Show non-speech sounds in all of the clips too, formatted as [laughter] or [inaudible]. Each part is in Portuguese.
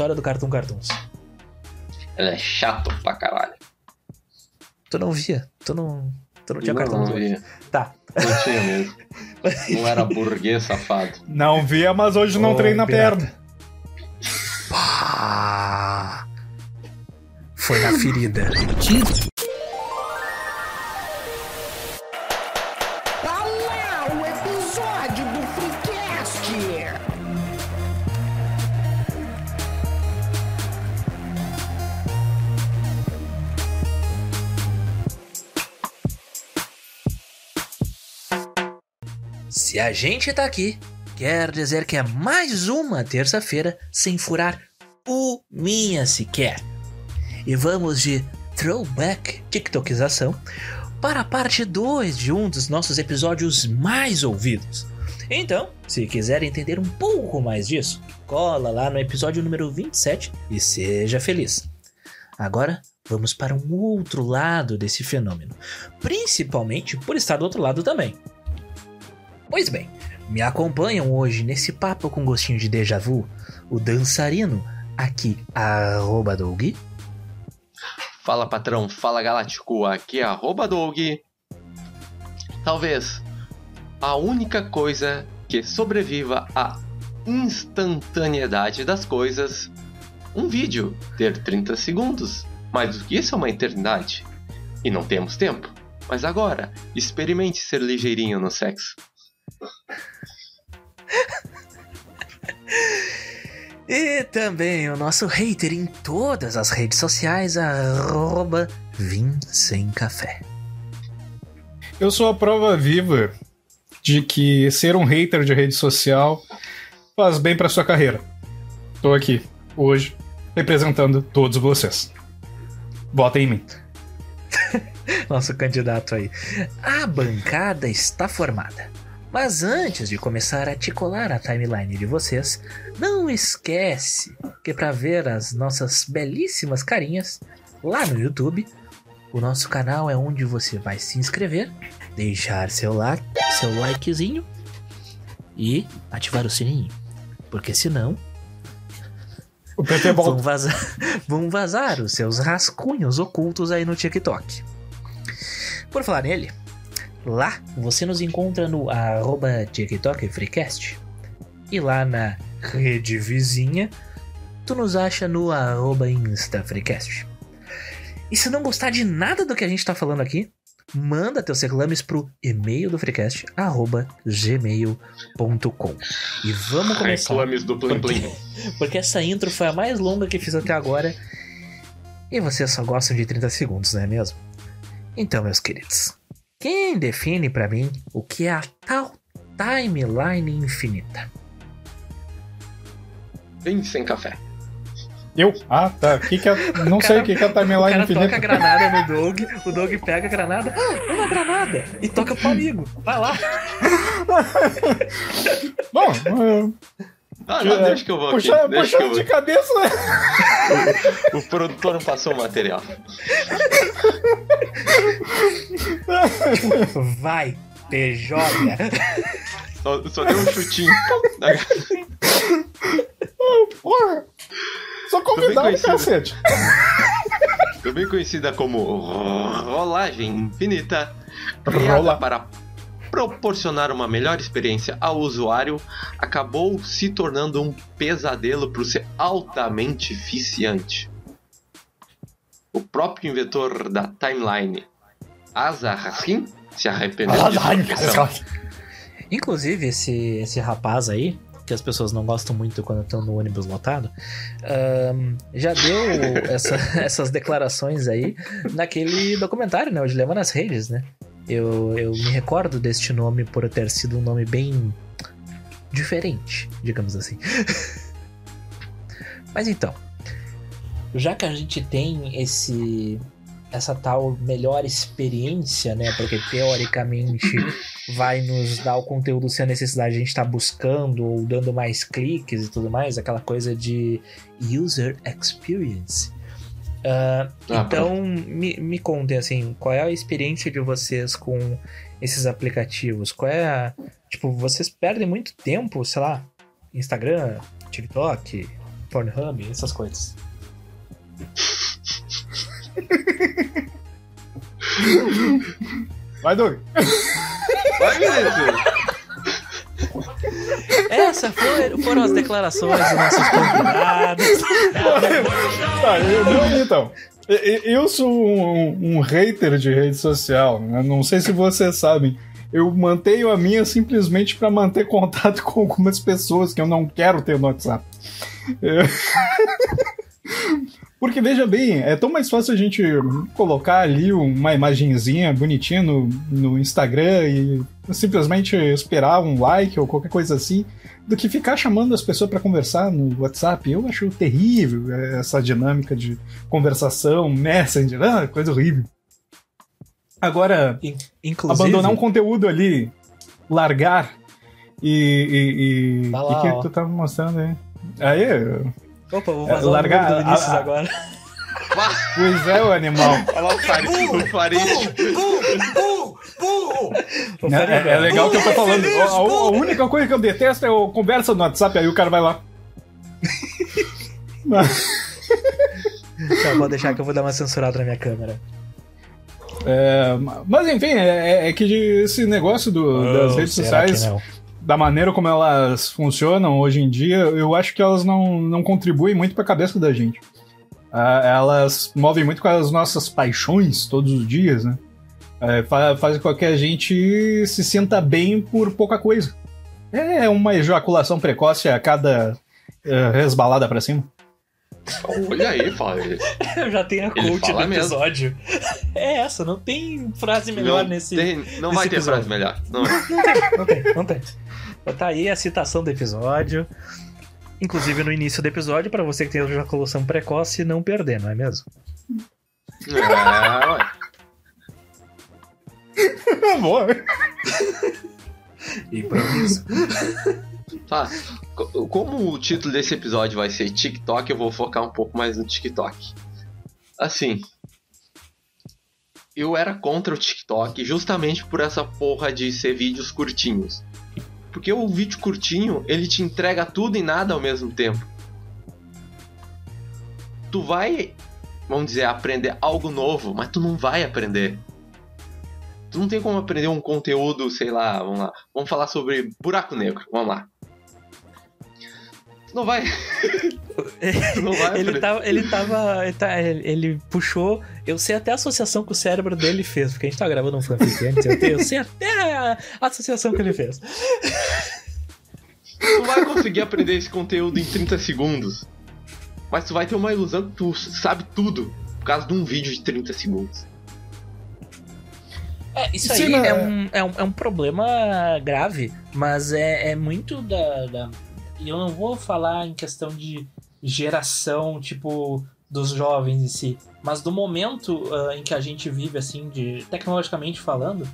história do Cartoon Cartoons? Ele é chato pra caralho. Tu não via? Tu não, tu não tinha não, Cartoon não via. Tá. Não tinha mesmo. [laughs] Não era burguês safado. Não via, mas hoje não Ô, treina a perna. Pá. Foi na ferida. Se a gente tá aqui, quer dizer que é mais uma terça-feira sem furar o minha sequer. E vamos de throwback tiktokização para a parte 2 de um dos nossos episódios mais ouvidos. Então, se quiser entender um pouco mais disso, cola lá no episódio número 27 e seja feliz. Agora, vamos para um outro lado desse fenômeno, principalmente por estar do outro lado também. Pois bem, me acompanham hoje nesse papo com gostinho de déjà vu, o dançarino, aqui, arroba Doug, Fala patrão, fala galáctico, aqui é arroba Doug. Talvez a única coisa que sobreviva à instantaneidade das coisas, um vídeo ter 30 segundos, mais do que isso é uma eternidade. E não temos tempo. Mas agora, experimente ser ligeirinho no sexo. [laughs] e também o nosso hater em todas as redes sociais, arroba Vim Sem Café. Eu sou a prova viva de que ser um hater de rede social faz bem pra sua carreira. Tô aqui, hoje, representando todos vocês. Votem em mim. [laughs] nosso candidato aí. A bancada está formada. Mas antes de começar a articular a timeline de vocês, não esquece que para ver as nossas belíssimas carinhas lá no YouTube, o nosso canal é onde você vai se inscrever, deixar seu like, seu likezinho e ativar o sininho, porque senão O PT [laughs] vão vazar, vão vazar os seus rascunhos ocultos aí no TikTok. Por falar nele, lá você nos encontra no arroba TikTok Freecast. E lá na rede vizinha, tu nos acha no arroba Insta Freecast. E se não gostar de nada do que a gente tá falando aqui, manda teus reclames pro e-mail do Freecast, arroba gmail.com. E vamos começar. Reclames do Plim Plim. Porque essa intro foi a mais longa que fiz até agora. E vocês só gostam de 30 segundos, não é mesmo? Então, meus queridos, quem define pra mim o que é a tal timeline infinita? Vem sem café. Eu? Ah, tá. Que que é... Não sei o que, que é [laughs] a o timeline cara toca a infinita. granada no Doug, o Doug pega a granada, ah, uma granada, e toca pro amigo. Vai lá. [laughs] Bom, é, Ah, não, deixa que eu vou puxa, aqui. Puxando vou. de cabeça, né? O produtor não passou o material. Vai, joga. Só, só deu um chutinho. Porra! Sou convidado, cacete. Também conhecida como rolagem infinita, Rola. para proporcionar uma melhor experiência ao usuário, acabou se tornando um pesadelo por ser altamente viciante. O próprio inventor da timeline, Asa Haskin, se arrependeu de sua profissão. [laughs] Inclusive, esse, esse rapaz aí, que as pessoas não gostam muito quando estão no ônibus lotado, ahn, já deu [laughs] essa- essas declarações aí naquele documentário, né? O Dilema nas Redes, né? Eu, eu me recordo deste nome por ter sido um nome bem diferente, digamos assim. [laughs] Mas então, já que a gente tem esse essa tal melhor experiência, né? Porque teoricamente vai nos dar o conteúdo sem a necessidade de a gente estar buscando ou dando mais cliques e tudo mais, aquela coisa de user experience. Ah, Ah, então, me, me contem assim, qual é a experiência de vocês com esses aplicativos? Qual é a. Tipo, vocês perdem muito tempo, sei lá, Instagram, TikTok, Pornhub, essas coisas. Vai, Doug. Vai, Vinícius! Essas foram, as declarações dos nossos convidados. Tá, eu, então. Eu sou um, um hater de rede social. né? Não sei se vocês sabem. Eu mantenho a minha simplesmente para manter contato com algumas pessoas que eu não quero ter no WhatsApp. É. Porque veja bem, é tão mais fácil a gente colocar ali uma imagenzinha bonitinha no, no Instagram e simplesmente esperar um like ou qualquer coisa assim, do que ficar chamando as pessoas para conversar no WhatsApp. Eu acho terrível essa dinâmica de conversação, Messenger, ah, coisa horrível. Agora, In- Inclusive, abandonar um conteúdo ali, largar e. e, e Tá o lá, que, ó. tu tava mostrando aí? Aí, Opa, vou É, largar o do Vinícius a- a- agora. [laughs] pois é, o animal. [laughs] Olha lá o Farid. O Farid. Vou É, fazer é- é legal que eu tô falando. A, a- a única coisa que eu detesto é o conversa no WhatsApp, aí o cara vai lá. Tá, vou deixar que eu vou dar uma censurada na minha câmera. É, mas enfim, é, é que esse negócio do- das Oh, redes será que sociais, não? Da maneira como elas funcionam hoje em dia, eu acho que elas não, não contribuem muito pra cabeça da gente. Ah, elas movem muito com as nossas paixões todos os dias, né? É, fa- fazem com que a gente se sinta bem por pouca coisa. É uma ejaculação precoce a cada é, resbalada pra cima. Olha aí, Farid. [laughs] Eu já tenho a coach do fala mesmo. episódio. [laughs] É essa, não tem frase melhor Não, nesse. tem- não nesse vai ter episódio. frase melhor. Não. [laughs] Não tem, não tem. Então tá aí a citação do episódio. Inclusive no início do episódio, pra você que tem ejaculação precoce, não perder, não é mesmo? É, ué. [laughs] Boa. Improviso. Tá. Co- Como o título desse episódio vai ser TikTok, eu vou focar um pouco mais no TikTok. Assim. Eu era contra o TikTok justamente por essa porra de ser vídeos curtinhos. Porque o vídeo curtinho, ele te entrega tudo e nada ao mesmo tempo. Tu vai, vamos dizer, aprender algo novo, mas tu não vai aprender. Tu não tem como aprender um conteúdo, sei lá, vamos lá. Vamos falar sobre buraco negro, vamos lá. Tu não vai. [laughs] não vai Ele tava, ele tava. Ele, tá- ele- ele puxou. Eu sei até a associação que o cérebro dele fez, porque a gente tá gravando um fanfic antes. Eu, tenho- eu sei até a associação que ele fez. Tu vai conseguir aprender esse conteúdo em 30 segundos. Mas tu vai ter uma ilusão que tu sabe tudo por causa de um vídeo de 30 segundos. É, isso Sim, aí mas- é, um, é, um, é um problema grave, mas é, é muito da, da. E eu não vou falar em questão de geração, tipo, dos jovens em si, mas do momento ah, em que a gente vive, assim, de tecnologicamente falando,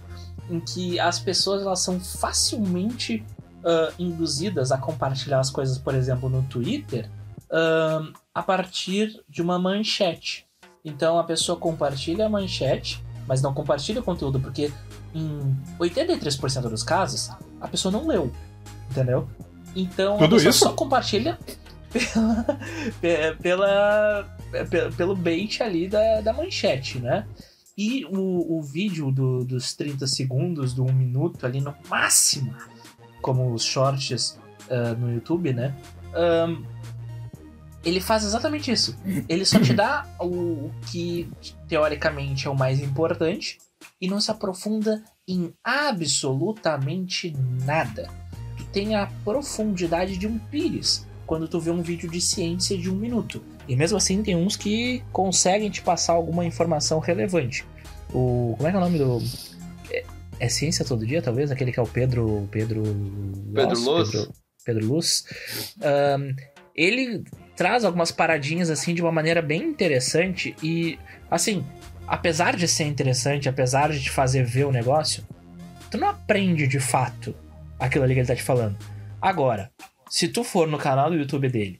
em que as pessoas elas são facilmente ah, induzidas a compartilhar as coisas, por exemplo, no Twitter, ah, a partir de uma manchete. Então a pessoa compartilha a manchete mas não compartilha o conteúdo, porque em 83% dos casos, a pessoa não leu, entendeu? Então Tudo a pessoa isso? só compartilha [laughs] pela, pe- pela, pe- pelo bait ali da, da manchete, né? E o, o vídeo do- dos 30 segundos, do 1 minuto ali no máximo, como os shorts ah, no YouTube, né? Ahn, ele faz exatamente isso. Ele só te dá [coughs] o, o que teoricamente é o mais importante e não se aprofunda em absolutamente nada. Tem a profundidade de um pires quando tu vê um vídeo de ciência de um minuto. E mesmo assim tem uns que conseguem te passar alguma informação relevante. O como é que é o nome do é, é ciência todo dia talvez aquele que é o Pedro Pedro Pedro Luz? Pedro, Pedro Luz. Ahn, ele traz algumas paradinhas assim de uma maneira bem interessante e assim, apesar de ser interessante, apesar de te fazer ver o negócio, tu não aprende de fato aquilo ali que ele tá te falando. Agora, se tu for no canal do YouTube dele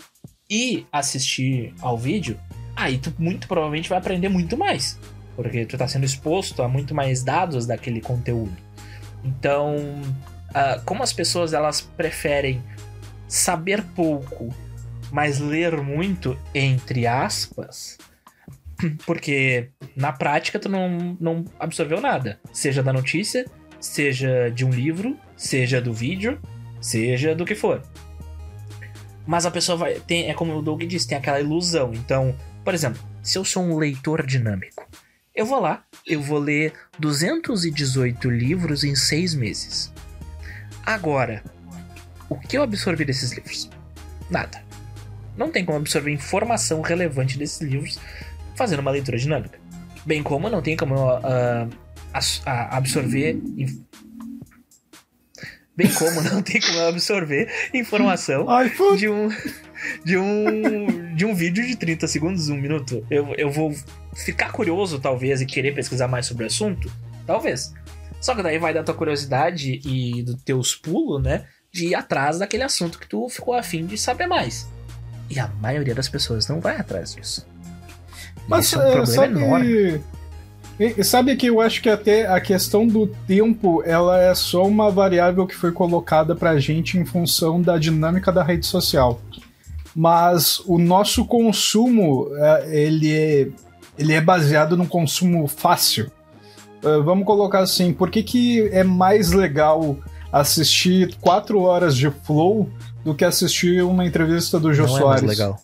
e assistir ao vídeo, aí tu muito provavelmente vai aprender muito mais, porque tu tá sendo exposto a muito mais dados daquele conteúdo. Então, ah, como as pessoas elas preferem saber pouco Mas ler muito, entre aspas, [clears throat] porque na prática tu não, não absorveu nada. Seja da notícia, seja de um livro, seja do vídeo, seja do que for. Mas a pessoa vai. Tem, é como o Doug disse, tem aquela ilusão. Então, por exemplo, se eu sou um leitor dinâmico, eu vou lá, eu vou ler 218 livros em seis meses. Agora, o que eu absorvi desses livros? Nada. Não tem como absorver informação relevante desses livros fazendo uma leitura dinâmica. Bem como não tem como uh, absorver. Bem como não tem como eu absorver informação de um. De um. De um vídeo de 30 segundos, um minuto. Eu, eu vou ficar curioso, talvez, e querer pesquisar mais sobre o assunto? Talvez. Só que daí vai da tua curiosidade e dos teus pulos, né? De ir atrás daquele assunto que tu ficou afim de saber mais. E a maioria das pessoas não vai atrás disso. Mas é um é, problema sabe, enorme. E- sabe que eu acho que até a questão do tempo ela é só uma variável que foi colocada pra gente em função da dinâmica da rede social. Mas o nosso consumo é, ele é, ele é baseado no consumo fácil. É, vamos colocar assim, por que, que é mais legal assistir quatro horas de flow do que assistir uma entrevista do Jô Não é mais Soares? legal.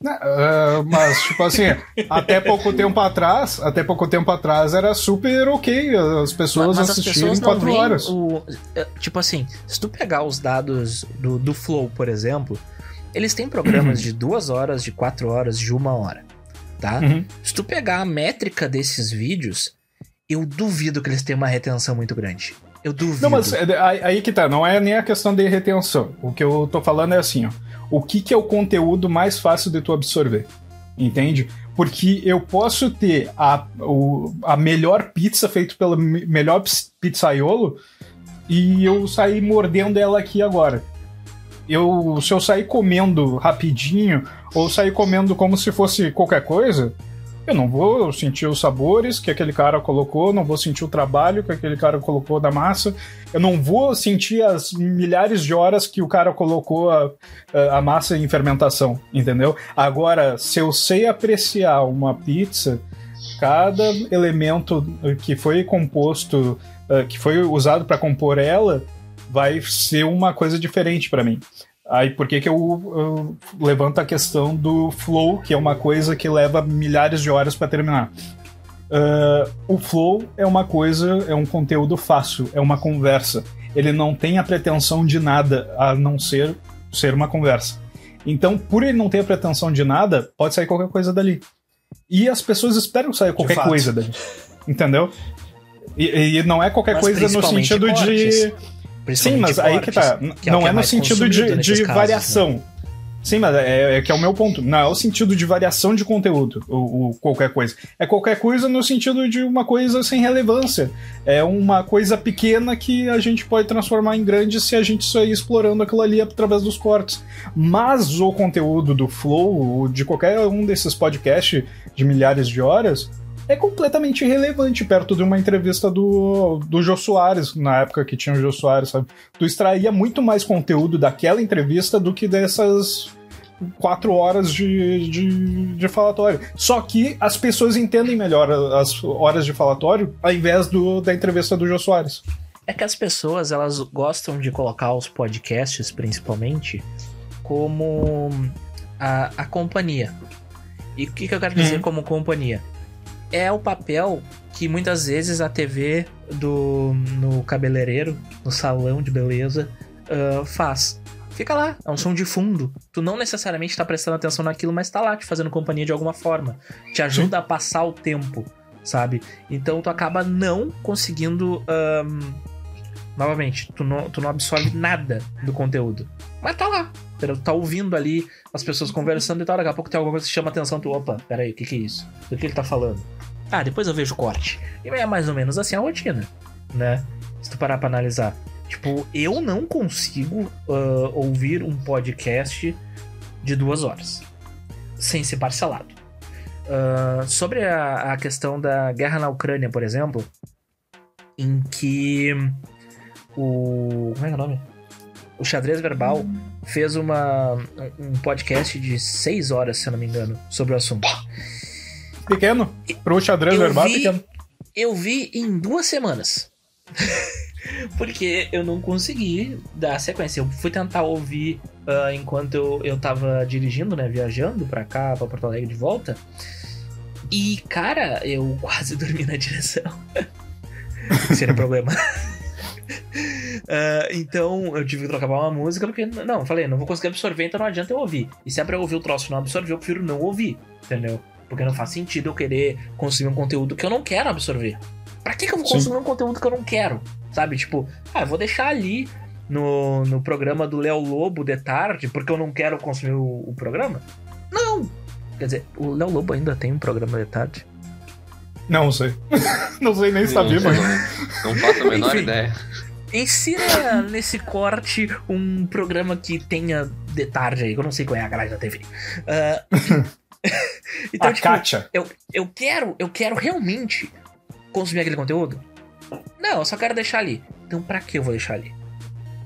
Né, ah, mas, tipo assim, até pouco tempo atrás, até pouco tempo atrás era super ok as pessoas Mas as assistirem pessoas quatro horas. o. é, Tipo assim, se tu pegar os dados do, do Flow, por exemplo, eles têm programas de duas horas, de quatro horas, de uma hora. Tá? Uhum. Se tu pegar a métrica desses vídeos, eu duvido que eles tenham uma retenção muito grande. Eu duvido. Não, mas é, aí aí que tá, não é nem a questão de retenção. O que eu tô falando é assim, ó. O que, que é o conteúdo mais fácil de tu absorver? Entende? Porque eu posso ter a, o- a melhor pizza feita pelo me- melhor pizzaiolo e eu sair mordendo ela aqui agora. Eu, se eu sair comendo rapidinho ou sair comendo como se fosse qualquer coisa, eu não vou sentir os sabores que aquele cara colocou, não vou sentir o trabalho que aquele cara colocou da massa, eu não vou sentir as milhares de horas que o cara colocou a, a massa em fermentação, entendeu? Agora, se eu sei apreciar uma pizza, cada elemento que foi composto, eh, que foi usado para compor ela, vai ser uma coisa diferente para mim. Aí por que, que eu, eu levanto a questão do flow, que é uma coisa que leva milhares de horas para terminar? Uh, o flow é uma coisa, é um conteúdo fácil, é uma conversa. Ele não tem a pretensão de nada a não ser ser uma conversa. Então, por ele não ter a pretensão de nada, pode sair qualquer coisa dali. E as pessoas esperam sair qualquer coisa dali. Entendeu? E, e não é qualquer Mas coisa no sentido cortes. de. Sim, mas aí que tá. que é não que é, no sentido de, de casos, né? variação. Sim, mas é, é que é o meu ponto. Não é o sentido de variação de conteúdo, o, o qualquer coisa. É qualquer coisa no sentido de uma coisa sem relevância. É uma coisa pequena que a gente pode transformar em grande se a gente sair explorando aquilo ali através dos cortes. Mas o conteúdo do Flow, ou de qualquer um desses podcasts de milhares de horas, é completamente irrelevante perto de uma entrevista do, do Jô Soares, na época que tinha o Jô Soares, sabe? Tu extraía muito mais conteúdo daquela entrevista do que dessas quatro horas de, de, de falatório. Só que as pessoas entendem melhor as horas de falatório ao invés do, da entrevista do Jô Soares. É que as pessoas, elas gostam de colocar os podcasts, principalmente, como a, a companhia. E o que, que eu quero dizer Uhum. como companhia? É o papel que muitas vezes a TV do no cabeleireiro, no salão de beleza, ah, faz. Fica lá, é um som de fundo. Tu não necessariamente tá prestando atenção naquilo, mas tá lá te fazendo companhia de alguma forma. Te ajuda a passar o tempo, sabe? Então tu acaba não conseguindo. ahn, novamente, tu não, tu não absorve nada do conteúdo. Mas tá lá. tá ouvindo ali as pessoas conversando e tal. Daqui a pouco tem alguma coisa que chama atenção. Tu, opa, peraí, o que, que é isso? Do que ele tá falando? Ah, depois eu vejo o corte. E é mais ou menos assim a rotina, né? Se tu parar pra analisar. Tipo, eu não consigo ah, ouvir um podcast de duas horas sem ser parcelado. Ah, sobre a, a questão da guerra na Ucrânia, por exemplo, em que o. Como é que é o nome? o Xadrez Verbal fez uma, um podcast de seis horas, se eu não me engano, sobre o assunto. Pequeno. Pro xadrez Eu verbal, vi- pequeno. Eu vi em duas semanas. [laughs] Porque eu não consegui dar sequência. Eu fui tentar ouvir ah, enquanto eu, eu tava dirigindo, né? Viajando pra cá, pra Porto Alegre de volta. E, cara, eu [laughs] quase dormi na direção. [laughs] Seria problema. [laughs] Ah, então eu tive que trocar uma música porque, não, eu falei, não vou conseguir absorver, então não adianta eu ouvir. E se é pra eu ouvir o troço e não absorver, eu prefiro não ouvir, entendeu? Porque não faz sentido eu querer consumir um conteúdo que eu não quero absorver. Pra que, que eu vou Sim. consumir um conteúdo que eu não quero? Sabe? Tipo, ah, eu vou deixar ali no, no programa do Léo Lobo de tarde porque eu não quero consumir o, o programa? Não! Quer dizer, o Léo Lobo ainda tem um programa de tarde? Não sei. [laughs] não sei nem se tá Não, não, faço a menor Enfim. ideia. Insira nesse corte um programa que tenha de tarde aí, que eu não sei qual é a grade da TV. Ah, [laughs] então, A tipo, Kátia. eu, eu quero, eu quero realmente consumir aquele conteúdo? Não, eu só quero deixar ali. Então pra que eu vou deixar ali?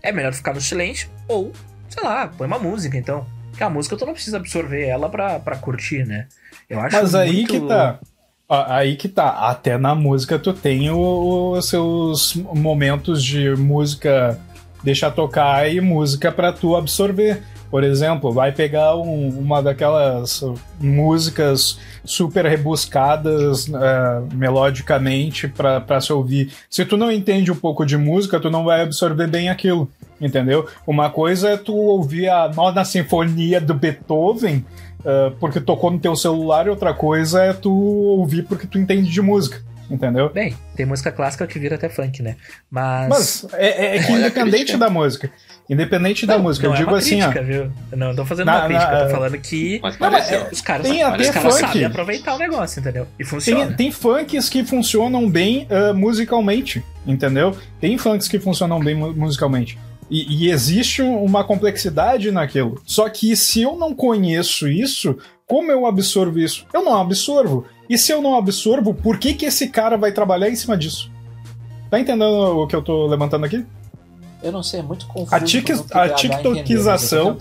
É melhor ficar no silêncio ou, sei lá, põe uma música então. Porque a música tu não precisa absorver ela pra, pra curtir, né? Eu acho Mas aí muito- que tá. Aí que tá. Até na música tu tem os seus momentos de música deixar tocar e música pra tu absorver. Por exemplo, vai pegar um- uma daquelas músicas super rebuscadas eh, melodicamente pra se ouvir. Se tu não entende um pouco de música, tu não vai absorver bem aquilo. Entendeu? Uma coisa é tu ouvir a nona sinfonia do Beethoven Uh, porque tocou no teu celular e outra coisa é tu ouvir porque tu entende de música, entendeu? Bem, tem música clássica que vira até funk, né? Mas. Mas é, é- é que independente da música, independente da Não, música, não eu é digo uma assim, crítica, ó, viu? Não tô fazendo Na- uma crítica, na- eu tô falando que Mas Não, mas pareceu. os caras, Tem até os caras funk. sabem aproveitar o negócio, entendeu? E tem, funciona. tem funks que funcionam bem uh, musicalmente, entendeu? Tem funks que funcionam bem mu- musicalmente. E, e existe um- uma complexidade naquilo. Só que se eu não conheço isso, como eu absorvo isso? Eu não absorvo. E se eu não absorvo, por que, que esse cara vai trabalhar em cima disso? Tá entendendo o que eu tô levantando aqui? Eu não sei, é muito confuso. A tic- a tiktokização-.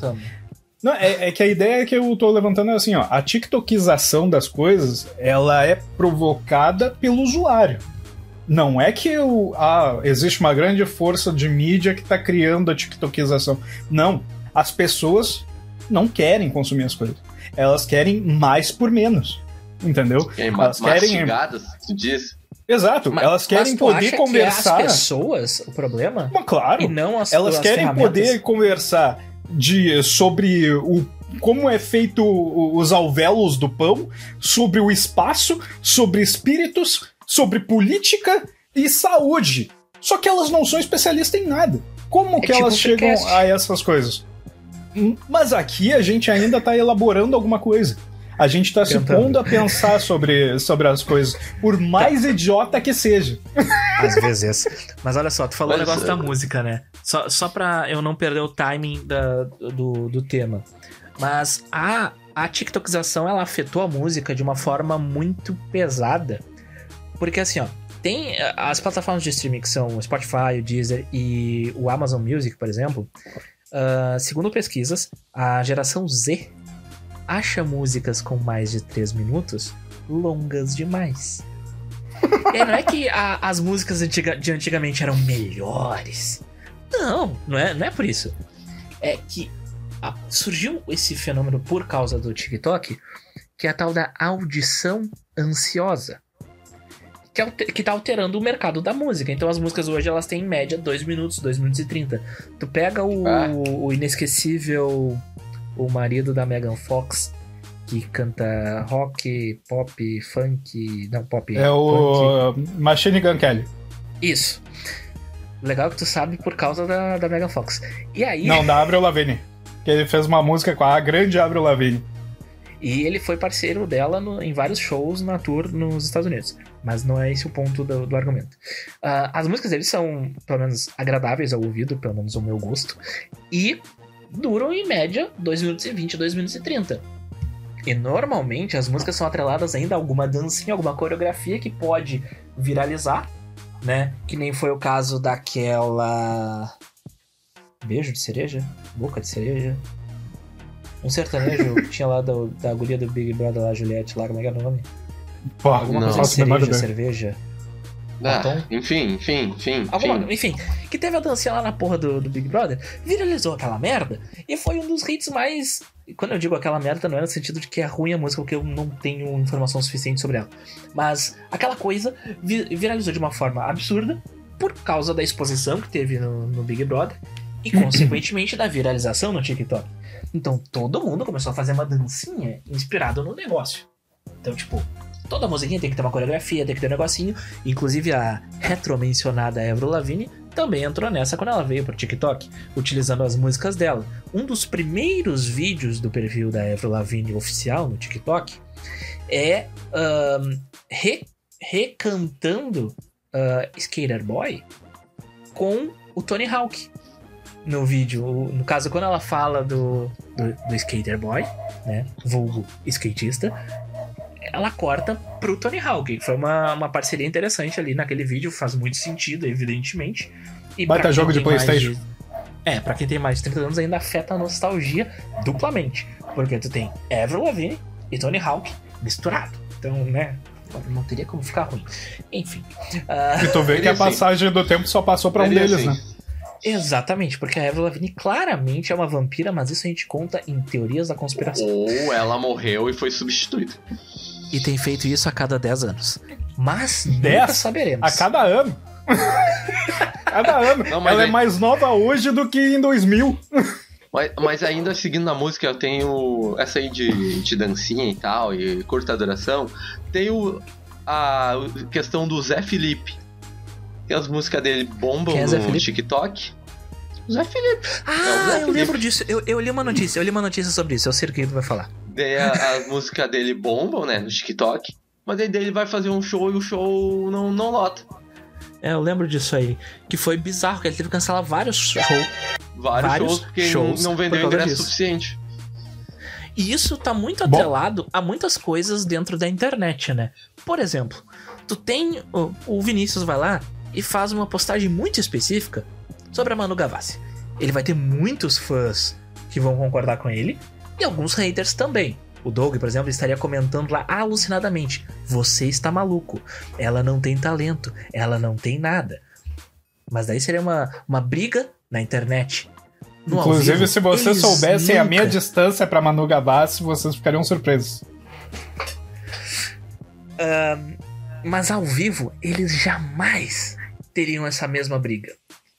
Não, é, é que a ideia que eu tô levantando é assim, ó. A tiktokização das coisas, ela é provocada pelo usuário. Não é que o, ah, existe uma grande força de mídia que tá criando a tiktokização. Não. As pessoas não querem consumir as coisas. Elas querem mais por menos. Entendeu? Querem Elas querem. mastigadas, tu diz? Exato, Mas- elas querem mas tu poder acha conversar. Que é as pessoas o problema? Mas claro. E não as elas as querem poder conversar de sobre o como é feito os alvéolos do pão, sobre o espaço, sobre espíritos, sobre política e saúde. Só que elas não são especialistas em nada. Como É que tipo elas chegam podcast. a essas coisas? Hum, Mas aqui a gente ainda tá elaborando alguma coisa. A gente tá se pondo a pensar sobre, sobre as coisas, por mais idiota que seja. Às vezes. Mas olha só, tu falou o negócio é- da música, né? Só, só pra eu não perder o timing da- do, do tema. Mas a, a TikTokização, ela afetou a música de uma forma muito pesada. Porque assim, ó, tem as plataformas de streaming que são o Spotify, o Deezer e o Amazon Music, por exemplo. ah, segundo pesquisas, a geração Z acha músicas com mais de 3 minutos longas demais. É, não é que a- as músicas antiga- de antigamente eram melhores. Não, não é, não é por isso. É que ah, surgiu esse fenômeno por causa do TikTok, que é a tal da audição ansiosa. Que, alter, que tá alterando o mercado da música. Então as músicas hoje elas têm em média 2 minutos, 2 minutos e 30. Tu pega o, Ah. o inesquecível o marido da Megan Fox, que canta rock, pop, funk. Não, pop. É punk. o Machine Gun Kelly. Isso. Legal que tu sabe por causa da, da Megan Fox. E aí. Não, da Avril Lavigne. Que ele fez uma música com a grande Avril Lavigne. E ele foi parceiro dela no- em vários shows na tour nos Estados Unidos. Mas não é esse o ponto do, do argumento. Ah, as músicas dele são, pelo menos, agradáveis ao ouvido, pelo menos ao meu gosto. E duram, em média, 2 minutos e 20, 2 minutos e 30. E normalmente as músicas são atreladas ainda a alguma dancinha, alguma coreografia que pode viralizar, né? Que nem foi o caso daquela. Beijo de cereja? Boca de cereja? Um sertanejo [laughs] que tinha lá do, da guria do Big Brother lá, Juliette, lá, como é que era o nome? Pô, Alguma Não. coisa de memória cereja, cerveja. Ah, enfim, enfim, enfim. Alguma, enfim. enfim, que teve a dancinha lá na porra do, do Big Brother, viralizou aquela merda e foi um dos hits mais. Quando eu digo aquela merda, não é no sentido de que é ruim a música, porque eu não tenho informação suficiente sobre ela. Mas aquela coisa vi- viralizou de uma forma absurda por causa da exposição que teve no, no Big Brother e, [clears throat] consequentemente, da viralização no TikTok. Então todo mundo começou a fazer uma dancinha inspirada no negócio. Então, tipo, toda musiquinha tem que ter uma coreografia, tem que ter um negocinho. Inclusive a retro-mencionada Avril Lavigne também entrou nessa quando ela veio pro TikTok, utilizando as músicas dela. Um dos primeiros vídeos do perfil da Avril Lavigne oficial no TikTok é ahn, re- recantando ah, Skater Boy com o Tony Hawk no vídeo. No caso, quando ela fala do, do, do Skater Boy, né, vulgo skatista, ela corta pro Tony Hawk, que foi uma, uma parceria interessante ali naquele vídeo, faz muito sentido, evidentemente. E Baita jogo de mais PlayStation. de- É, pra quem tem mais de 30 anos ainda afeta a nostalgia duplamente, porque tu tem Avril Lavigne e Tony Hawk misturado. Então, né, não teria como ficar ruim. Enfim. ah, E tu vê que a [laughs] assim. passagem do tempo só passou pra um Seria deles, assim. né? Exatamente, porque a Avril Lavigne claramente é uma vampira, mas isso a gente conta em teorias da conspiração. Ou ela morreu e foi substituída. E tem feito isso a cada 10 anos. Mas Dez? nunca saberemos. A cada ano. [laughs] cada ano. Não, Ela é aí- mais nova hoje do que em 2000. Mas, mas ainda seguindo na música, eu tenho essa aí de, de dancinha e tal, e curta duração. Tenho a questão do Zé Felipe. Tem as músicas dele bombam é no? TikTok. Zé Felipe. É Ah, Zé eu Felipe. lembro disso. Eu, eu li uma notícia, eu li uma notícia sobre isso. Eu sei o que tu vai falar. Daí a, as [laughs] músicas dele bombam, né, no TikTok. Mas aí daí ele vai fazer um show e o show não, não lota. É, eu lembro disso aí. Que foi bizarro, que ele teve que cancelar vários shows. Vários, Vários shows porque shows não, não vendeu ingresso disso. suficiente. E isso tá muito Bom. atrelado a muitas coisas dentro da internet, né? Por exemplo, tu tem. O, o Vinícius vai lá e faz uma postagem muito específica sobre a Manu Gavassi. Ele vai ter muitos fãs que vão concordar com ele e alguns haters também. O Doug, por exemplo, estaria comentando lá alucinadamente: Você está maluco, ela não tem talento, ela não tem nada. Mas daí seria uma, uma briga na internet. No Inclusive, vivo, se vocês soubessem a minha nunca- distância pra Manu Gavassi, vocês ficariam surpresos. Mas ao vivo, eles jamais teriam essa mesma briga.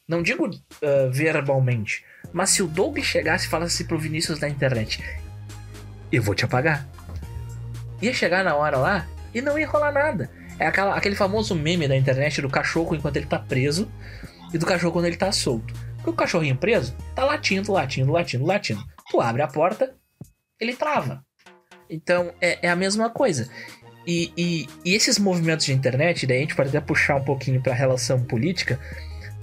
Não digo ah, verbalmente, mas se o Doug chegasse e falasse pro Vinícius na internet: Eu vou te apagar. Ia chegar na hora lá e não ia rolar nada. É aquela- aquele famoso meme da internet do cachorro enquanto ele tá preso e do cachorro quando ele tá solto. Porque o cachorrinho preso tá latindo, latindo, latindo, latindo. Tu abre a porta, ele trava. Então é, é a mesma coisa. E, e- e esses movimentos de internet, daí a gente pode até puxar um pouquinho pra relação política,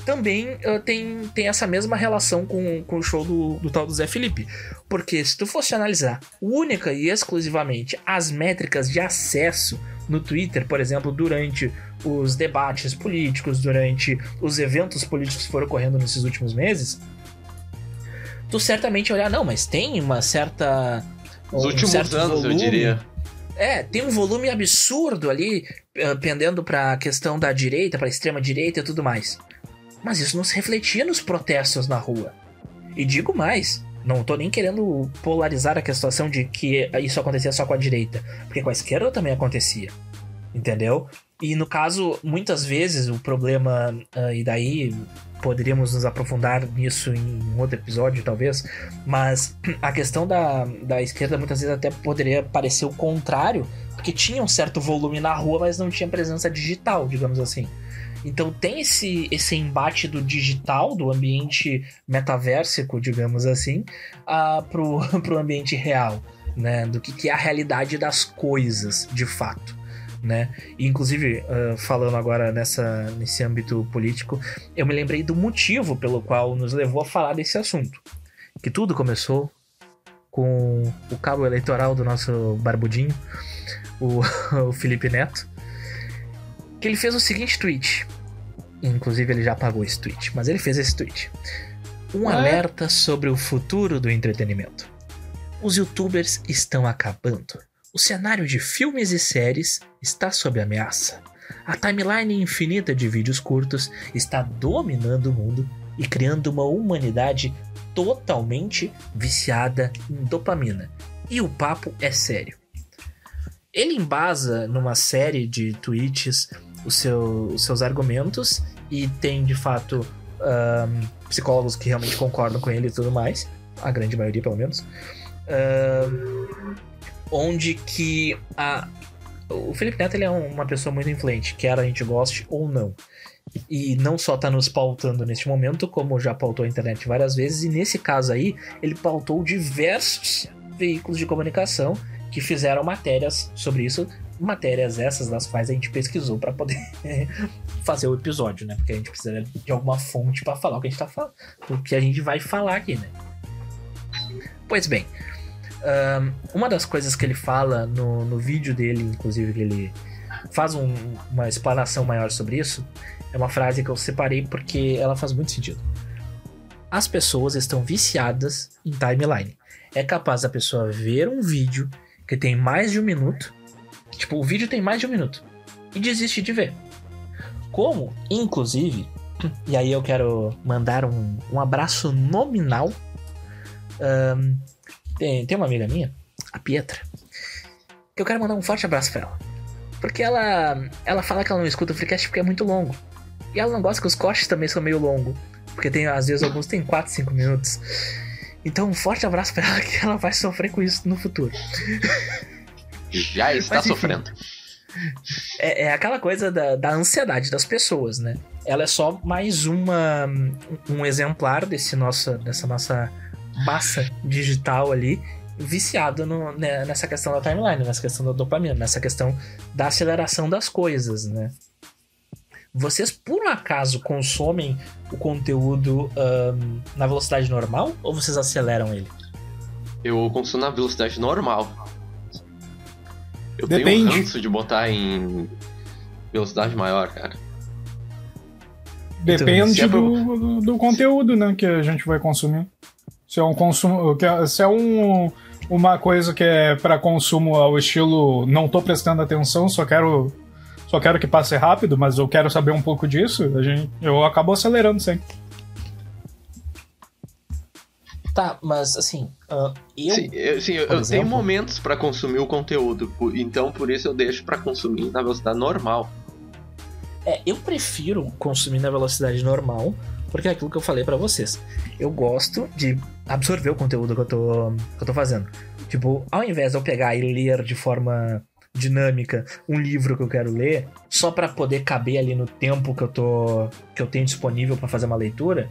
também ah, tem, tem essa mesma relação com, com o show do, do tal do Zé Felipe. Porque se tu fosse analisar única e exclusivamente as métricas de acesso no Twitter, por exemplo, durante os debates políticos, durante os eventos políticos que foram ocorrendo nesses últimos meses, tu certamente olhar, não, mas tem uma certa. Nos um últimos anos, eu volume. diria. É, tem um volume absurdo ali, eh, pendendo pra questão da direita, pra extrema direita e tudo mais. Mas isso não se refletia nos protestos na rua. E digo mais, não tô nem querendo polarizar a situação de que isso acontecia só com a direita, porque com a esquerda também acontecia. Entendeu? E no caso, muitas vezes o problema, ah, e daí poderíamos nos aprofundar nisso em outro episódio, talvez, mas [clears throat] a questão da, da esquerda muitas vezes até poderia parecer o contrário, porque tinha um certo volume na rua, mas não tinha presença digital, digamos assim. Então tem esse, esse embate do digital, do ambiente metaversico, digamos assim, uh, pro, [laughs] pro ambiente real, né? Do que, que é a realidade das coisas, de fato. Né? E, inclusive, ah, falando agora nessa, nesse âmbito político, eu me lembrei do motivo pelo qual nos levou a falar desse assunto. Que tudo começou com o cabo eleitoral do nosso barbudinho, o, [laughs] o Felipe Neto, que ele fez o seguinte tweet. Inclusive ele já apagou esse tweet, mas ele fez esse tweet. Um Ué? alerta sobre o futuro do entretenimento. Os youtubers estão acabando. O cenário de filmes e séries está sob ameaça. A timeline infinita de vídeos curtos está dominando o mundo e criando uma humanidade totalmente viciada em dopamina. E o papo é sério. Ele embasa numa série de tweets o seu- os seus argumentos e tem de fato ahn, psicólogos que realmente concordam com ele e tudo mais, a grande maioria pelo menos, Ahn, onde que a, o Felipe Neto ele é um- uma pessoa muito influente, quer a gente goste ou não. E não só tá nos pautando neste momento, como já pautou a internet várias vezes, e nesse caso aí, ele pautou diversos veículos de comunicação que fizeram matérias sobre isso, matérias essas das quais a gente pesquisou para poder [laughs] fazer o episódio, né? Porque a gente precisa de alguma fonte para falar o que a gente tá falando, o que a gente vai falar aqui, né? Pois bem, uma das coisas que ele fala no, no vídeo dele, inclusive que ele faz um- uma explanação maior sobre isso, é uma frase que eu separei porque ela faz muito sentido. As pessoas estão viciadas em timeline. É capaz da pessoa ver um vídeo que tem mais de um minuto, tipo, o vídeo tem mais de um minuto, e desiste de ver. Como, inclusive, e aí eu quero mandar um, um abraço nominal. ahn, tem, tem uma amiga minha, a Pietra, que eu quero mandar um forte abraço pra ela. Porque ela, ela fala que ela não escuta o Freecast porque é muito longo. E ela não gosta que os cortes também são meio longos. Porque tem, às vezes alguns tem 4, 5 minutos. Então um forte abraço pra ela [laughs] que ela vai sofrer com isso no futuro. Já está Mas, sofrendo. É, é aquela coisa da, da ansiedade das pessoas, né? Ela é só mais uma um exemplar desse nossa, dessa nossa massa digital ali, viciado no- né, nessa questão da timeline, nessa questão da dopamina, nessa questão da aceleração das coisas, né? Vocês, por um acaso, consomem o conteúdo ahn, na velocidade normal ou vocês aceleram ele? Eu consumo na velocidade normal. Eu tenho Depende. um ranço de botar em velocidade maior, cara. Depende se é pra- do, do conteúdo, né, que a gente vai consumir. Se é um consumo, que é- se é um, uma coisa que é para consumo ao estilo não tô prestando atenção, só quero só quero que passe rápido, mas eu quero saber um pouco disso, a gente, eu acabo acelerando sempre. Tá, mas assim, ah, eu Sim, eu, sim, eu- eu tenho momentos pra consumir o conteúdo, então por isso eu deixo pra consumir na velocidade normal. É, eu prefiro consumir na velocidade normal, porque é aquilo que eu falei pra vocês. Eu gosto de absorver o conteúdo que eu tô, que eu tô fazendo. Tipo, ao invés de eu pegar e ler de forma dinâmica um livro que eu quero ler, só pra poder caber ali no tempo que eu tô que eu tenho disponível pra fazer uma leitura,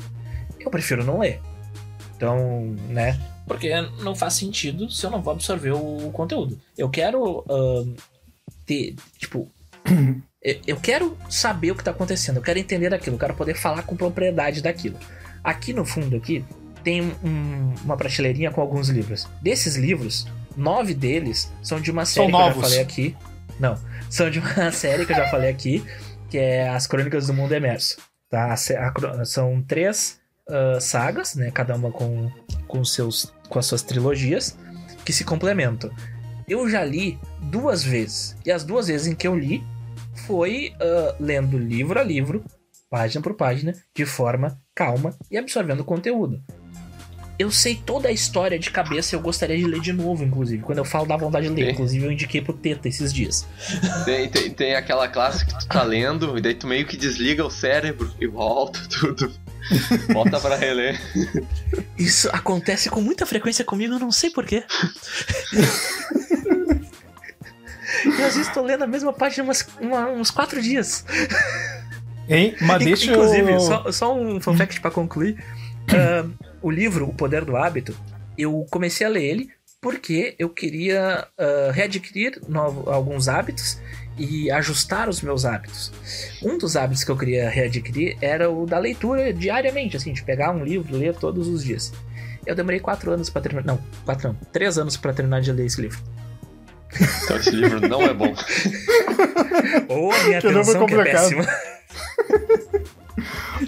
eu prefiro não ler. Então, né? Porque não faz sentido se eu não vou absorver o conteúdo. Eu quero ahn, ter, tipo, eu- eu quero saber o que tá acontecendo, eu quero entender aquilo, eu quero poder falar com propriedade daquilo. Aqui no fundo aqui tem um- uma prateleirinha com alguns livros. Desses livros, nove deles são de uma série que eu novos. já falei aqui. Não, [laughs] são de uma série que eu já falei aqui, que é As Crônicas do Mundo Emerso. Tá? A a são três ah, sagas, né? Cada uma com, com, seus, com as suas trilogias, que se complementam. Eu já li duas vezes. E as duas vezes em que eu li foi ah, lendo livro a livro, página por página, de forma calma e absorvendo o conteúdo. Eu sei toda a história de cabeça e eu gostaria de ler de novo, inclusive. Quando eu falo da vontade de ler, Sim. inclusive eu indiquei pro Teta esses dias. Tem, tem, tem aquela classe que tu tá lendo, e daí tu meio que desliga o cérebro e volta tudo. [laughs] Volta pra reler. Isso acontece com muita frequência comigo, eu não sei porquê. [laughs] às vezes tô lendo a mesma página umas, uma- uns quatro dias. Hein? Mas deixa Inclusive, eu... só, só um fun fact pra concluir. Ah, o livro O Poder do Hábito, eu comecei a ler ele porque eu queria ah, readquirir novo- alguns hábitos e ajustar os meus hábitos. Um dos hábitos que eu queria readquirir era o da leitura diariamente, assim, de pegar um livro e ler todos os dias. Eu demorei quatro anos pra terminar. Não, quatro não. Três anos pra terminar de ler esse livro. Então esse livro não é bom. [laughs] Ou a minha atenção que é péssima. [laughs]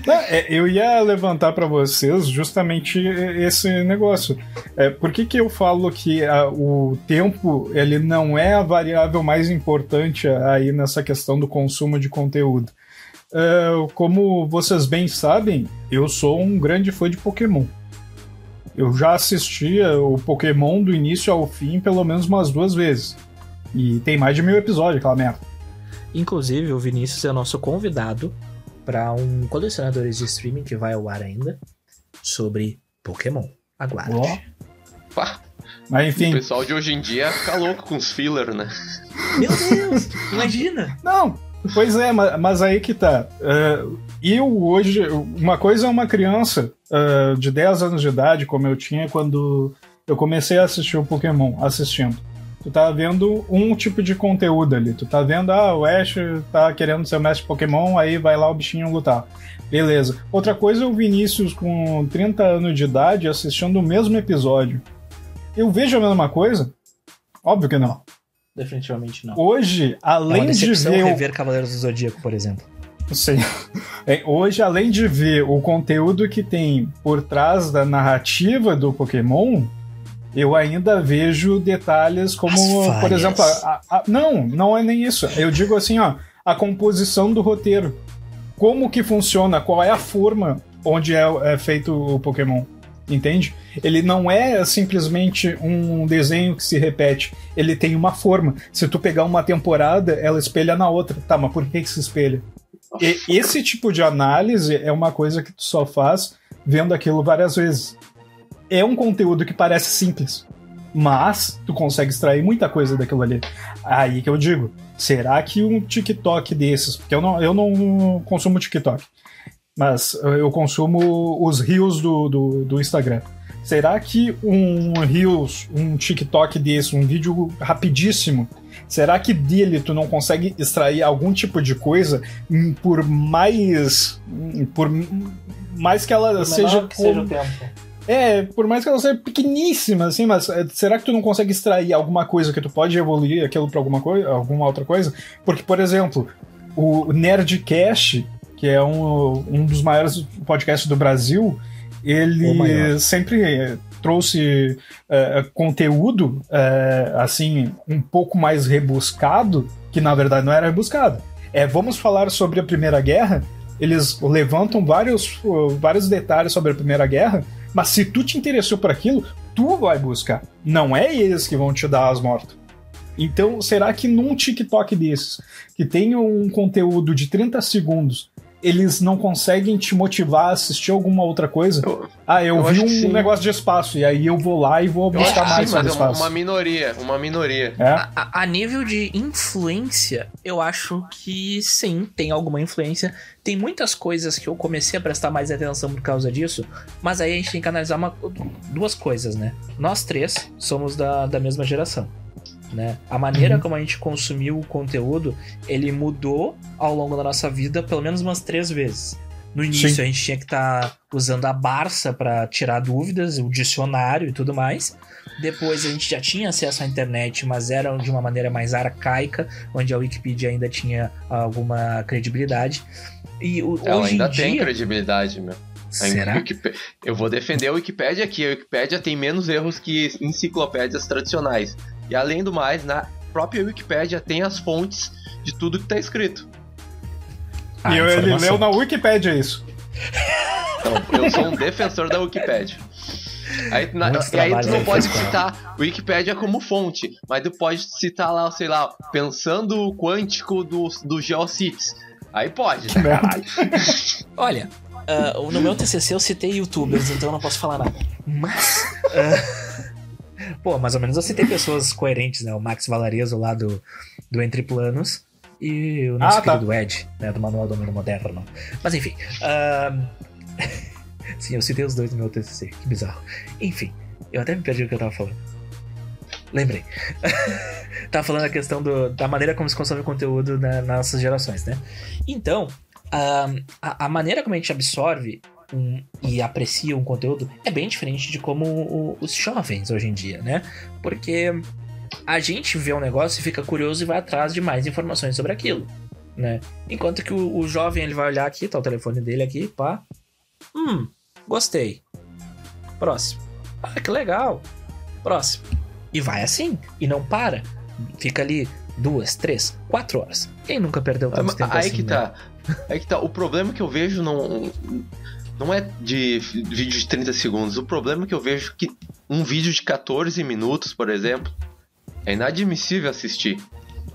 Não, é, eu ia levantar para vocês justamente esse negócio. É, por que, que eu falo que a, o tempo ele não é a variável mais importante aí nessa questão do consumo de conteúdo? É, como vocês bem sabem, eu sou um grande fã de Pokémon. Eu já assistia o Pokémon do início ao fim pelo menos umas duas vezes. E tem mais de mil episódios, aquela merda. Inclusive, o Vinícius é nosso convidado para um colecionadores de streaming que vai ao ar ainda sobre Pokémon. Aguarde. Ó. Pá, Mas o enfim. pessoal de hoje em dia fica louco com os filler, né? Meu Deus! imagina! Não, pois é, ma- mas, aí que tá. É, eu hoje. Uma coisa é uma criança é, de 10 anos de idade, como eu tinha quando eu comecei a assistir o Pokémon, assistindo. Tu tá vendo um tipo de conteúdo ali. Tu tá vendo, ah, o Ash tá querendo ser o mestre Pokémon, aí vai lá o bichinho lutar. Beleza. Outra coisa é o Vinícius com 30 anos de idade assistindo o mesmo episódio. Eu vejo a mesma coisa? Óbvio que não. Definitivamente não. Hoje, É uma além de decepção ver rever Cavaleiros do Zodíaco, por exemplo. Sim. [laughs] É, hoje, além de ver o conteúdo que tem por trás da narrativa do Pokémon, eu ainda vejo detalhes como, por exemplo, a- a- não, não é nem isso. Eu digo assim, ó, a composição do roteiro. Como que funciona, qual é a forma onde é, é feito o Pokémon. Entende? Ele não é simplesmente um desenho que se repete. Ele tem uma forma. Se tu pegar uma temporada, ela espelha na outra. Tá, mas por que, que se espelha? Esse tipo de análise é uma coisa que tu só faz vendo aquilo várias vezes. É um conteúdo que parece simples, mas tu consegue extrair muita coisa daquilo ali. Aí que eu digo, será que um TikTok desses, porque eu não, eu não consumo TikTok, mas eu consumo os reels do, do, do Instagram. Será que um reels, um TikTok desse, um vídeo rapidíssimo, será que dele tu não consegue extrair algum tipo de coisa hum, por mais hum, por mais que ela seja, com- tempo. é, por mais que ela seja pequeníssima, assim, mas é, será que tu não consegue extrair alguma coisa que tu pode evoluir aquilo pra alguma coisa, alguma outra coisa? Porque, por exemplo, o Nerdcast, que é um, um dos maiores podcasts do Brasil, ele sempre trouxe eh, conteúdo, eh, assim, um pouco mais rebuscado, que na verdade não era rebuscado. É, vamos falar sobre a Primeira Guerra. Eles levantam vários, vários detalhes sobre a Primeira Guerra, mas se tu te interessou por aquilo, tu vai buscar. Não é eles que vão te dar as mortas. Então, será que num TikTok desses, que tem um conteúdo de 30 segundos, eles não conseguem te motivar a assistir alguma outra coisa? Eu- Ah, eu, eu vi um negócio de espaço, e aí eu vou lá e vou buscar mais sim, mas é uma, espaço. uma minoria, uma minoria. É? A, a nível de influência, eu acho que sim, tem alguma influência. Tem muitas coisas que eu comecei a prestar mais atenção por causa disso, mas aí a gente tem que analisar uma- duas coisas, né? Nós três somos da, da mesma geração. Né? A maneira Uhum. como a gente consumiu o conteúdo, ele mudou ao longo da nossa vida pelo menos umas três vezes. No início Sim. a gente tinha que estar usando a Barça para tirar dúvidas, o dicionário e tudo mais. Depois a gente já tinha acesso à internet, mas era de uma maneira mais arcaica, onde a Wikipedia ainda tinha alguma credibilidade. E o- Ela hoje ainda em tem dia, credibilidade, meu. Será? Eu vou defender a Wikipédia aqui. A Wikipédia tem menos erros que enciclopédias tradicionais. E além do mais, na própria Wikipédia tem as fontes de tudo que tá escrito. Ah, e eu- ele leu na Wikipédia isso. Então, eu sou um defensor da Wikipédia. Aí, na- e aí tu não aí pode citar Wikipédia como fonte, mas tu pode citar lá, sei lá, pensando o quântico do, do GeoCities. Aí pode, né, caralho? Olha, ah, no meu TCC eu citei youtubers, então eu não posso falar nada. Mas. ah, pô, mais ou menos eu citei pessoas coerentes, né? O Max Valarezo lá do, do Entre Planos e o nosso Ah, tá. querido Ed, né? Do Manual do Mundo Moderno. Mas enfim. ah, [laughs] sim, eu citei os dois no meu TCC, que bizarro. Enfim, eu até me perdi o que eu tava falando. Lembrei. [laughs] tava falando a questão do- da maneira como se consome conteúdo na- nas nossas gerações, né? Então, a, a maneira como a gente absorve um- e aprecia um conteúdo é bem diferente de como o- os jovens hoje em dia, né? Porque a gente vê um negócio e fica curioso e vai atrás de mais informações sobre aquilo. né? Enquanto que o, o jovem ele vai olhar aqui, tá o telefone dele aqui, pá. Hum, gostei. Próximo. Ah, que legal. Próximo. E vai assim, e não para. Fica ali duas, três, quatro horas. Quem nunca perdeu tanto Mas tempo aí assim, que né? tá. Aí que tá. O problema que eu vejo não. Não é de vídeo de 30 segundos. O problema é que eu vejo que um vídeo de 14 minutos, por exemplo, é inadmissível assistir.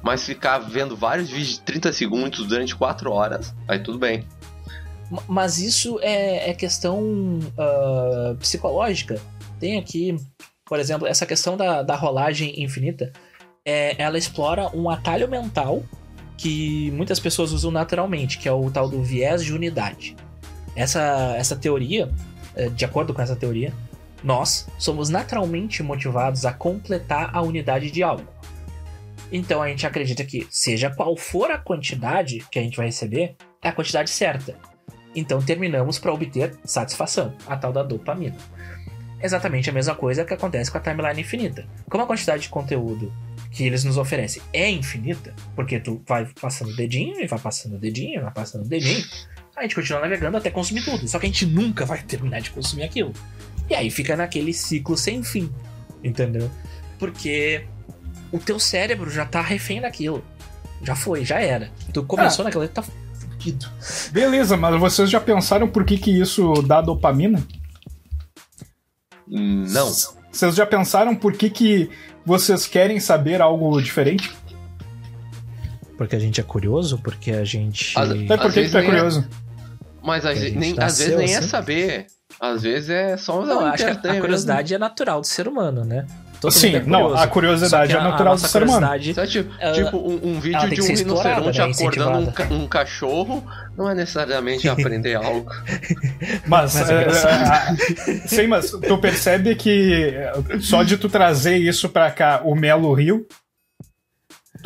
Mas ficar vendo vários vídeos de 30 segundos durante 4 horas, aí tudo bem. Ma- Mas isso é, é questão ah, psicológica. Tem aqui, por exemplo, essa questão da, da rolagem infinita. é, ela explora um atalho mental que muitas pessoas usam naturalmente, que é o tal do viés de unidade. Essa, essa teoria, eh, de acordo com essa teoria, nós somos naturalmente motivados a completar a unidade de algo. Então a gente acredita que, seja qual for a quantidade que a gente vai receber, é a quantidade certa. Então terminamos para obter satisfação, a tal da dopamina. Exatamente a mesma coisa que acontece com a timeline infinita. Como a quantidade de conteúdo que eles nos oferecem é infinita, porque tu vai passando o dedinho e vai passando o dedinho e vai passando o dedinho, a gente continua navegando até consumir tudo. Só que a gente nunca vai terminar de consumir aquilo. E aí fica naquele ciclo sem fim, entendeu? Porque o teu cérebro já tá refém daquilo. Já foi, já era. Tu começou naquilo, tá fudido. Beleza, mas vocês já pensaram por que, que isso dá dopamina? Não. Vocês já pensaram por que, que vocês querem saber algo diferente? Porque a gente é curioso, porque a gente. Às- Até por Às que, tu é nem é- curioso? Mas às, A vezes gente nem, às vezes nasceu nem é assim. saber. Às vezes é só Não, um acho que a- curiosidade é natural do ser humano, né? Todo Sim, é não, a curiosidade Só é a- natural a do ser humano. Sabe, tipo, Ela- tipo, um, um vídeo de um rinoceronte né, acordando um, ca- um cachorro não é necessariamente [laughs] aprender algo. Mas, Mas é é, é, sim, mas tu percebe que é, só de tu trazer isso pra cá, o Melo Rio,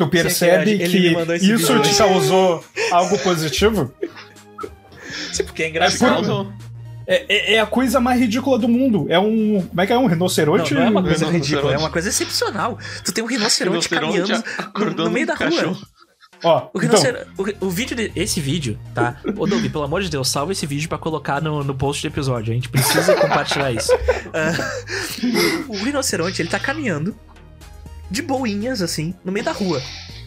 tu percebe ele me que mandou esse isso te causou algo positivo? Sim, porque é É engraçado. por- É, é- é a coisa mais ridícula do mundo. É um. Como é que é? Um Não, rinoceronte? não é uma coisa ridícula, é uma coisa excepcional. Tu tem um rinoceronte, Rinoceronte caminhando no meio da um rua. cachorro. Ó, O, então, o, o vídeo de, esse vídeo, tá? Ô Doug, pelo amor de Deus, salva esse vídeo pra colocar no, no post do episódio. A gente precisa compartilhar isso. [laughs] Ah, o, o rinoceronte, ele tá caminhando de boinhas, assim, no meio da rua.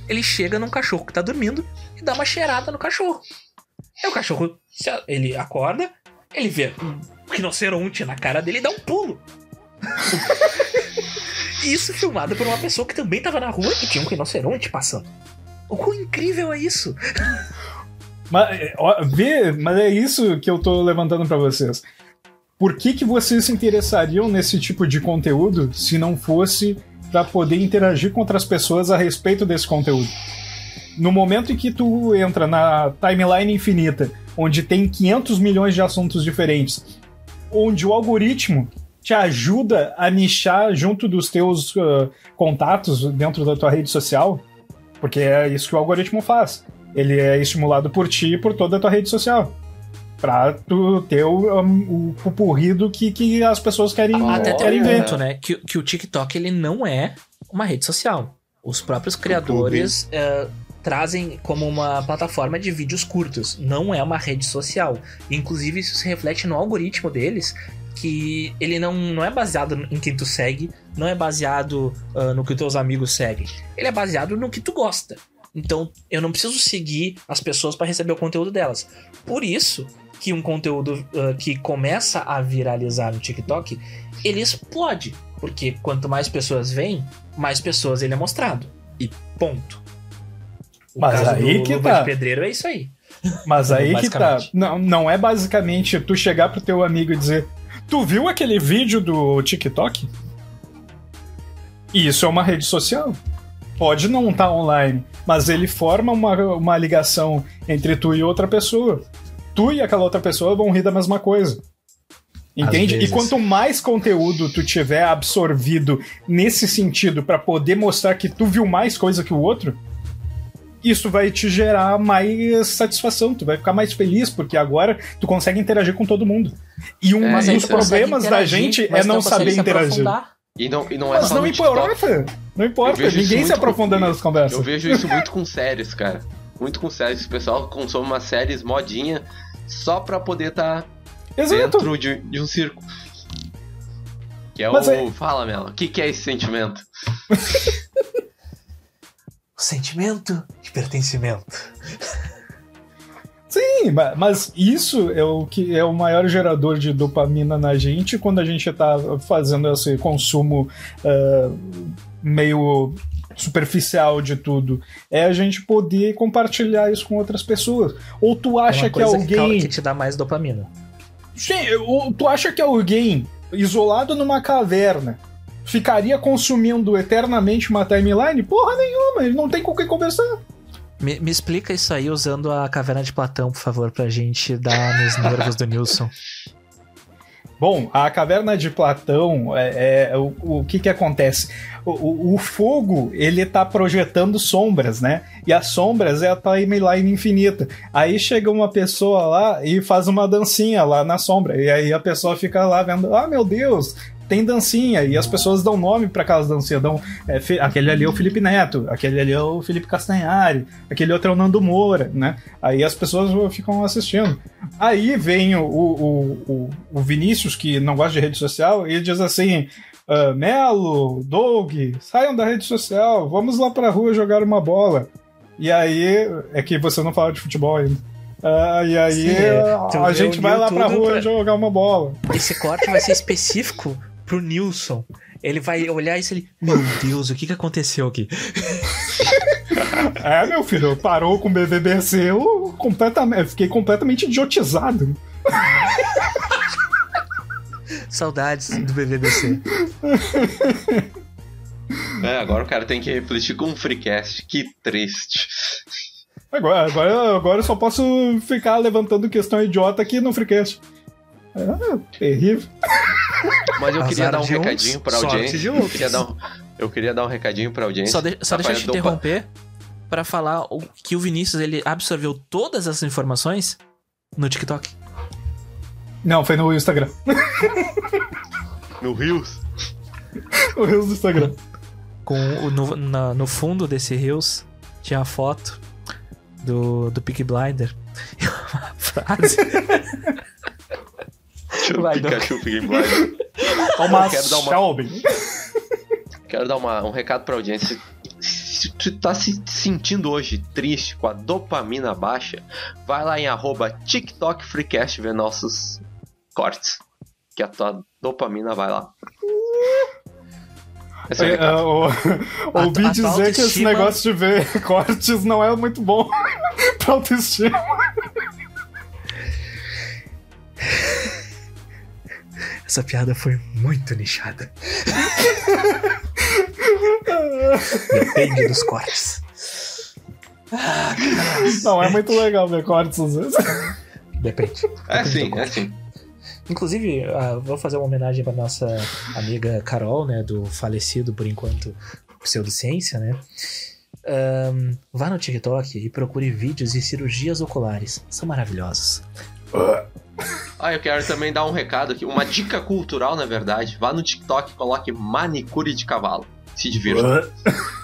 Ele chega num cachorro que tá dormindo e dá uma cheirada no cachorro. Aí o cachorro, ele acorda, ele vê um rinoceronte na cara dele e dá um pulo. [laughs] Isso filmado por uma pessoa que também tava na rua e tinha um rinoceronte passando. O quão incrível é isso? mas, é, ó, vê, mas é isso que eu tô levantando pra vocês. Por que, que vocês se interessariam nesse tipo de conteúdo se não fosse pra poder interagir com outras pessoas a respeito desse conteúdo? No momento em que tu entra na timeline infinita, onde tem 500 milhões de assuntos diferentes, onde o algoritmo te ajuda a nichar junto dos teus ah, contatos dentro da tua rede social, porque é isso que o algoritmo faz. Ele é estimulado por ti e por toda a tua rede social. Pra tu ter o, um, o pupurrido que, que as pessoas querem, Até tem querem um ver. ponto, né? Que, que o TikTok ele não é uma rede social. Os próprios criadores eh, trazem como uma plataforma de vídeos curtos. Não é uma rede social. Inclusive, isso se reflete no algoritmo deles. Que ele não, não é baseado em quem tu segue, não é baseado ah, no que teus amigos seguem. Ele é baseado no que tu gosta. Então, eu não preciso seguir as pessoas para receber o conteúdo delas. Por isso que um conteúdo ah, que começa a viralizar no TikTok, ele explode. Porque quanto mais pessoas vêm, mais pessoas ele é mostrado. E ponto. O Mas caso aí do que Luva tá. de Pedreiro é isso aí. [laughs] Mas aí que tá. Não, não é basicamente tu chegar pro teu amigo e dizer: Tu viu aquele vídeo do TikTok? Isso é uma rede social. Pode não estar online, mas ele forma uma, uma ligação entre tu e outra pessoa. Tu e aquela outra pessoa vão rir da mesma coisa. Entende? E quanto mais conteúdo tu tiver absorvido nesse sentido pra poder mostrar que tu viu mais coisa que o outro, isso vai te gerar mais satisfação, tu vai ficar mais feliz, porque agora tu consegue interagir com todo mundo. E um É, dos problemas da gente é não saber interagir. E não, e não é Mas só não no TikTok. importa, não importa, ninguém se aprofunda com- nas conversas. Eu vejo isso muito com séries, cara. muito com séries. O pessoal consome umas séries modinha só pra poder estar Exato. dentro de, de um circo. Que é Mas o. é- Fala, Mela, o que, que é esse sentimento? [laughs] O sentimento de pertencimento. Sim, ma- mas isso é o que é o maior gerador de dopamina na gente quando a gente tá fazendo esse consumo ah, meio superficial de tudo. É a gente poder compartilhar isso com outras pessoas. Ou tu É acha uma que alguém. que te dá mais dopamina. Sim, ou tu acha que alguém isolado numa caverna ficaria consumindo eternamente uma timeline? Porra nenhuma, ele não tem com quem conversar. Me, me explica isso aí usando a caverna de Platão, por favor, pra gente dar nos nervos do Nilson. [laughs] Bom, a caverna de Platão, é, é, o, o que que acontece? O, o- fogo, ele tá projetando sombras, né? E as sombras é a timeline infinita. Aí chega uma pessoa lá e faz uma dancinha lá na sombra. E aí a pessoa fica lá vendo, ah, meu Deus, tem dancinha. E as pessoas dão nome para aquelas dancinhas. Dão, é, aquele ali é o Felipe Neto, aquele ali é o Felipe Castanhari, aquele outro é o Nando Moura, né? Aí as pessoas ficam assistindo. Aí vem o, o, o, o Vinícius, que não gosta de rede social, e diz assim: ah, Melo, Doug, saiam da rede social, vamos lá pra rua jogar uma bola. E aí, é que você não fala de futebol ainda. Ah, e aí Sim, é. Tu a gente vai lá pra rua pra- jogar uma bola. Esse corte vai ser específico pro Nilson. Ele vai olhar isso e ele. Meu Deus, o que, que aconteceu aqui? [laughs] É, meu filho, parou com o BBBC, eu, completamente, fiquei completamente idiotizado. [laughs] Saudades do BBBC. É, agora o cara tem que refletir com um freecast. Que triste. Agora, agora, agora eu só posso ficar levantando questão idiota aqui no Freecast. É, terrível. Mas eu queria dar um recadinho pra sorte audiência. Eu queria, dar um, eu queria dar um recadinho pra audiência. Só, de- só deixa eu te interromper pra falar o, que o Vinícius ele absorveu todas essas informações no TikTok. Não, foi no Instagram. No Rios. [laughs] O Reels do Instagram. Com o, no, na- no fundo desse Reels tinha a foto do, do Peak Blinder. E [laughs] uma frase. [laughs] Vai, Pikachu Pig Blind. Uma quero dar uma- Shelby. Quero dar uma- um recado pra audiência. Se tu tá se sentindo hoje triste com a dopamina baixa, vai lá em arroba TikTok Freecast ver nossos cortes. Que a tua dopamina vai lá. Esse é o É, recado. é, o- A- ouvi a dizer tua que esse autoestima- negócio de ver [laughs] cortes não é muito bom [laughs] pra autoestima. Essa piada foi muito nichada. Depende dos cortes. Não é muito legal ver cortes às vezes. Depende. É sim, é sim. Inclusive, ah, vou fazer uma homenagem para nossa amiga Carol, né, do falecido por enquanto pseudociência, né? Ahn, vá no TikTok e procure vídeos de cirurgias oculares. São maravilhosos. Ah, eu quero também dar um recado aqui, uma dica cultural, na verdade. Vá no TikTok e coloque manicure de cavalo. Se divirta. [laughs]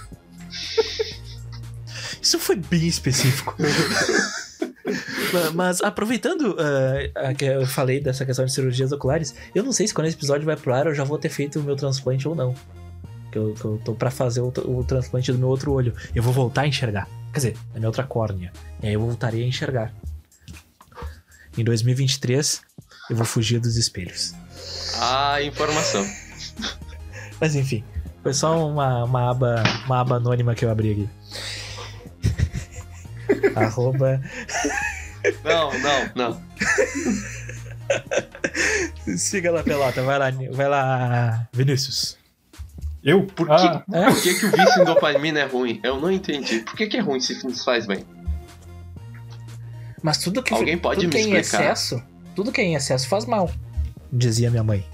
Isso foi bem específico. [laughs] Ma- Mas aproveitando a que eu falei dessa questão de cirurgias oculares, eu não sei se quando esse episódio vai pro ar eu já vou ter feito o meu transplante ou não. Que eu, que eu tô pra fazer o, o transplante do meu outro olho. Eu vou voltar a enxergar. Quer dizer, da minha outra córnea. E aí eu voltarei a enxergar. Em 2023, eu vou fugir dos espelhos. Ah, informação. [laughs] Mas enfim, foi só uma, uma, aba, uma aba anônima que eu abri aqui. [laughs] Arroba Não, não, não. [laughs] Siga lá, pelota. Vai lá, vai lá, Vinícius. Eu? Por que, Ah, É? por que, que o vício em dopamina é ruim? Eu não entendi. Por que, que é ruim se nos faz bem? Mas tudo que, Alguém pode tudo me que é em explicar? excesso, tudo que é em excesso faz mal, dizia minha mãe.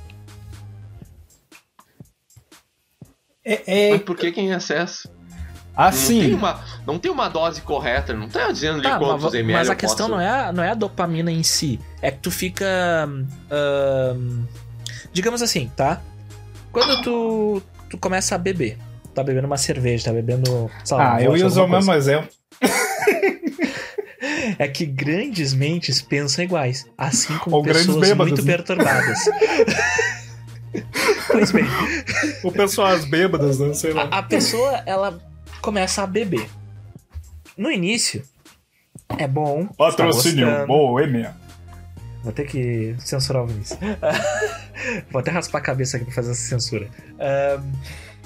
é, é Mas por que, que é em excesso? Não tem, assim. uma, não tem uma dose correta, não tá dizendo de Tá, quantos mas, ml mas a eu questão posso... não, é a, não é a dopamina em si, é que tu fica. digamos assim, tá? Quando tu, tu começa a beber, tá bebendo uma cerveja, tá bebendo. sei lá, Ah, um eu ia usar o mesmo exemplo. É que grandes mentes pensam iguais, assim como Ou pessoas muito né? perturbadas. [laughs] pois bem, O pessoal, as bêbadas, né? Sei lá. a, a pessoa ela começa a beber. No início, é bom. tá Patrocínio. Boêmia. Vou ter que censurar o Vinícius. [laughs] Vou até raspar a cabeça aqui pra fazer essa censura. Ahn,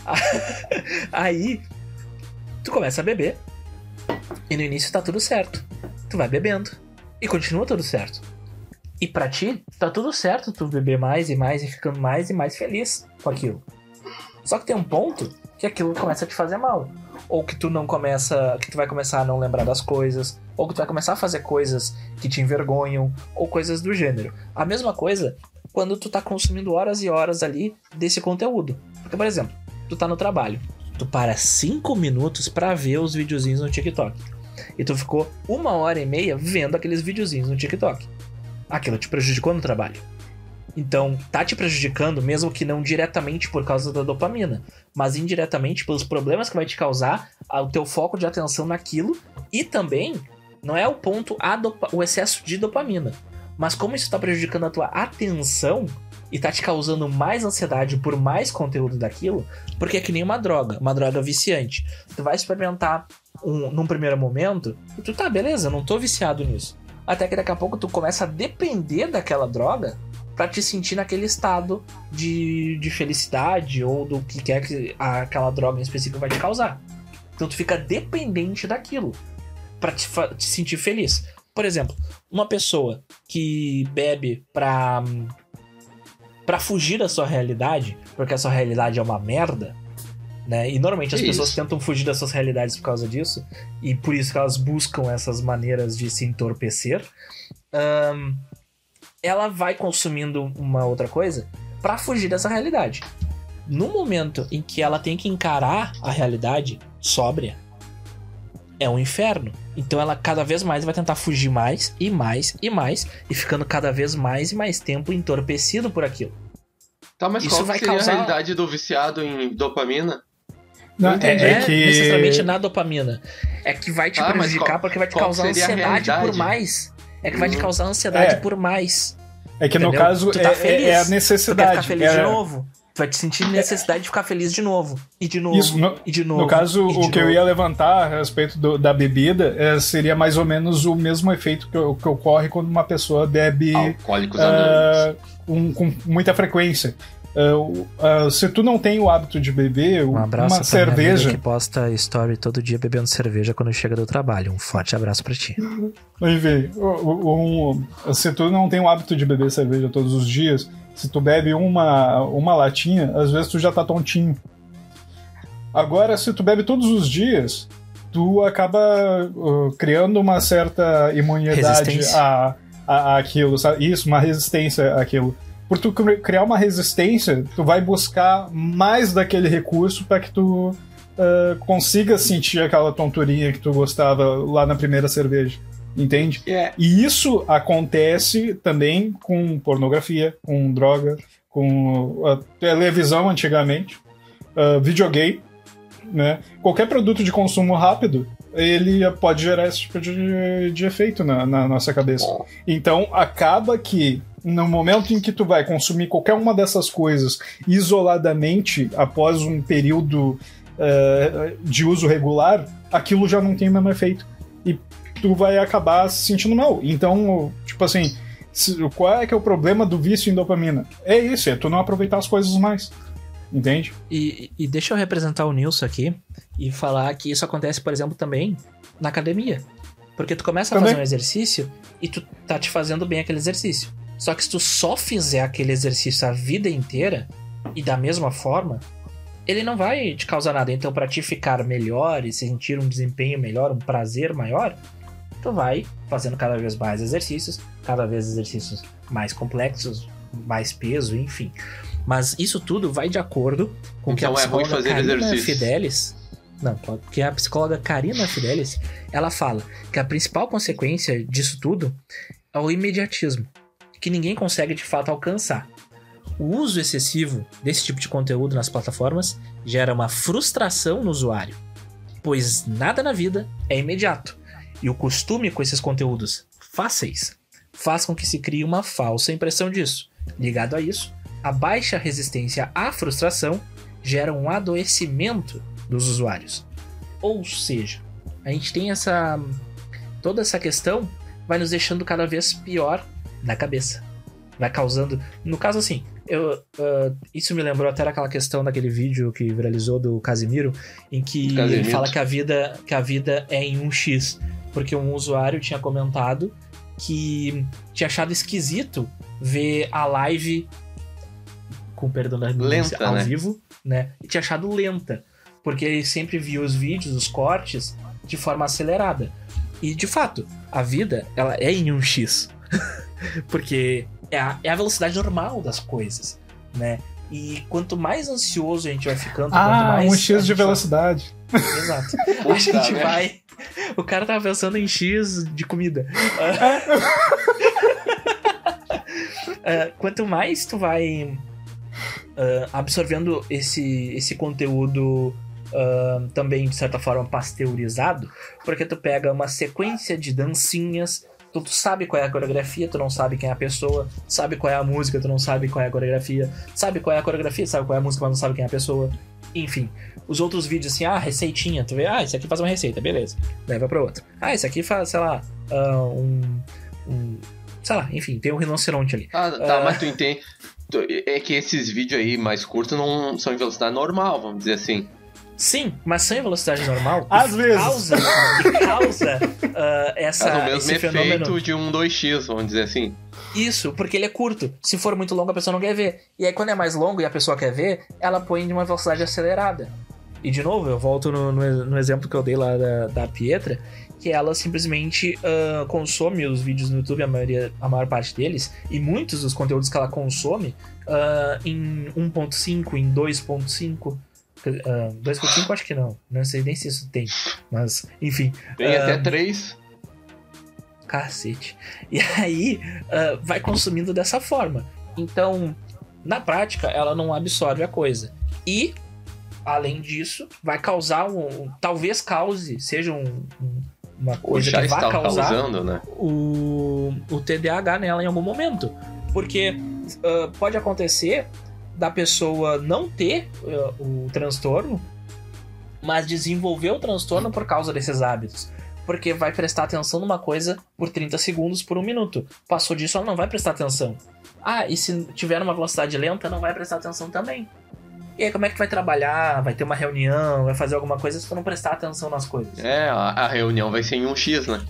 [laughs] Aí, tu começa a beber. E no início tá tudo certo. Tu vai bebendo. E continua tudo certo. E pra ti, tá tudo certo tu beber mais e mais e ficando mais e mais feliz com aquilo. Só que tem um ponto que aquilo começa a te fazer mal. Ou que tu não começa. que tu vai começar a não lembrar das coisas. Ou que tu vai começar a fazer coisas que te envergonham. Ou coisas do gênero. A mesma coisa quando tu tá consumindo horas e horas ali desse conteúdo. Porque, por exemplo, tu tá no trabalho. Tu para 5 minutos pra ver os videozinhos no TikTok. E tu ficou uma hora e meia vendo aqueles videozinhos no TikTok. Aquilo te prejudicou no trabalho. Então, tá te prejudicando, mesmo que não diretamente por causa da dopamina, mas indiretamente pelos problemas que vai te causar o teu foco de atenção naquilo e também não é o ponto o excesso de dopamina, mas como isso está prejudicando a tua atenção e tá te causando mais ansiedade por mais conteúdo daquilo, porque é que nem uma droga, uma droga viciante. Tu vai experimentar um, num primeiro momento e tu tá, beleza, não tô viciado nisso. Até que daqui a pouco tu começa a depender daquela droga pra te sentir naquele estado de, de felicidade ou do que quer que aquela droga em específico vai te causar. Então tu fica dependente daquilo pra te, te sentir feliz. Por exemplo, uma pessoa que bebe pra, pra fugir da sua realidade, porque a sua realidade é uma merda, né? E normalmente as Que pessoas isso? tentam fugir das suas realidades por causa disso, e por isso que elas buscam essas maneiras de se entorpecer. Ahn, ela vai consumindo uma outra coisa pra fugir dessa realidade. No momento em que ela tem que encarar a realidade sóbria, é um inferno. Então ela cada vez mais vai tentar fugir mais e mais e mais, e ficando cada vez mais e mais tempo entorpecido por aquilo. Tá, mas Isso qual que vai seria causar- a realidade do viciado em dopamina? Não, Entende? é, É, é que. necessariamente na dopamina. É que vai te Ah, prejudicar qual- porque vai te causar ansiedade por mais. É que vai te Hum. causar ansiedade É. por mais. É que no entendeu? caso Tu tá é- é, feliz, é a Tu quer necessidade. ficar feliz é- de novo? Tu vai te sentir necessidade de ficar feliz de novo. E de novo. Isso, no, e de novo. no caso, o que eu novo. ia levantar a respeito do- da bebida é, seria mais ou menos o mesmo efeito que, que ocorre quando uma pessoa bebe Alcoólicos ah, um- com muita frequência. O- ah, se tu não tem o hábito de beber, Um abraço uma pra minha amiga cerveja. que posta story todo dia bebendo cerveja quando chega do trabalho. Um forte abraço pra ti. Enfim, o- um- se tu não tem o hábito de beber cerveja todos os dias, se tu bebe uma, uma latinha, às vezes tu já tá tontinho. Agora, se tu bebe todos os dias, tu acaba uh, criando uma certa imunidade a, a, aquilo, sabe? Isso, uma resistência àquilo. Por tu cri- criar uma resistência, tu vai buscar mais daquele recurso para que tu uh, consiga sentir aquela tonturinha que tu gostava lá na primeira cerveja. Entende? É, E isso acontece também com pornografia, com droga, com a televisão antigamente, ah, videogame, né? Qualquer produto de consumo rápido, ele pode gerar esse tipo de, de efeito na, na nossa cabeça. Então acaba que no momento em que tu vai consumir qualquer uma dessas coisas isoladamente após um período eh, de uso regular, aquilo já não tem o mesmo efeito. E tu vai acabar se sentindo mal. Então, tipo assim, qual é que é o problema do vício em dopamina? É isso, é tu não aproveitar as coisas mais. Entende? E, e deixa eu representar o Nilson aqui e falar que isso acontece, por exemplo, também na academia. Porque tu começa a Também. fazer um exercício e tu tá te fazendo bem aquele exercício. Só que se tu só fizer aquele exercício a vida inteira e da mesma forma, ele não vai te causar nada. Então, pra te ficar melhor e sentir um desempenho melhor, um prazer maior, tu vai fazendo cada vez mais exercícios, cada vez exercícios mais complexos, mais peso, enfim. Mas isso tudo vai de acordo com o que a Então é psicóloga fazer Karina exercícios. Fidelis. Não, porque a psicóloga Karina Fidelis, ela fala que a principal consequência disso tudo é o imediatismo, que ninguém consegue de fato alcançar. O uso excessivo desse tipo de conteúdo nas plataformas gera uma frustração no usuário, pois nada na vida é imediato. E o costume com esses conteúdos fáceis faz com que se crie uma falsa impressão disso. Ligado a isso, a baixa resistência à frustração gera um adoecimento dos usuários. Ou seja, a gente tem essa. toda essa questão vai nos deixando cada vez pior na cabeça. Vai causando. No caso, assim, eu, uh, isso me lembrou até daquela questão daquele vídeo que viralizou do Casimiro, em que Casimiro. ele fala que a vida, que a vida é em um X. Porque um usuário tinha comentado que tinha achado esquisito ver a live com perdão da redundância, Lenta, ao né? vivo, né? E tinha achado lenta, porque ele sempre via os vídeos, os cortes de forma acelerada. E de fato, a vida ela é em um x, [laughs] porque é a, é a velocidade normal das coisas, né? E quanto mais ansioso a gente vai ficando, quanto Ah, mais um X de gente vai- velocidade. Exato. [laughs] a gente merda. vai. O cara tava pensando em X de comida. Ah, [laughs] quanto mais tu vai ah, absorvendo esse, esse conteúdo ah, também, de certa forma, pasteurizado, porque tu pega uma sequência de dancinhas. Tu, tu sabe qual é a coreografia, tu não sabe quem é a pessoa, sabe qual é a música, tu não sabe qual é a coreografia, sabe qual é a coreografia, sabe qual é a música, mas não sabe quem é a pessoa. Enfim, os outros vídeos assim, ah, receitinha, tu vê, ah, esse aqui faz uma receita, beleza, leva pra outro. Ah, esse aqui faz, sei lá, ah, um, um. Sei lá, enfim, tem um rinoceronte ali. Ah, tá, Ah. mas tu entende. É que esses vídeos aí mais curtos não são em velocidade normal, vamos dizer assim. Sim, mas sem velocidade normal, [laughs] Às vezes. causa, causa ah, essa, Faz o mesmo esse efeito fenômeno. de um 2x, vamos dizer assim. Isso, porque ele é curto. Se for muito longo, a pessoa não quer ver. E aí, quando é mais longo e a pessoa quer ver, ela põe de uma velocidade acelerada. E de novo, eu volto no, no- no exemplo que eu dei lá da, da Pietra, que ela simplesmente ah, consome os vídeos no YouTube, a, maioria, a maior parte deles, e muitos dos conteúdos que ela consome ah, em 1.5, em 2.5. ah, 2.5 acho que não. Não sei nem se isso tem. Mas, enfim. Tem Ah, até 3. Cacete. E aí, ah, vai consumindo dessa forma. Então, na prática, ela não absorve a coisa. E, além disso, vai causar um. um- talvez cause, seja um- um- uma coisa já que vai está causar causando, né? o, o TDAH nela em algum momento. Porque ah, pode acontecer da pessoa não ter ah, o transtorno, mas desenvolver o transtorno por causa desses hábitos. Porque vai prestar atenção numa coisa por 30 segundos por um minuto. Passou disso, ela não vai prestar atenção. Ah, e se tiver uma velocidade lenta, não vai prestar atenção também. E aí, como é que vai trabalhar? Vai ter uma reunião? Vai fazer alguma coisa se tu não prestar atenção nas coisas? É, a, a reunião vai ser em 1x, né?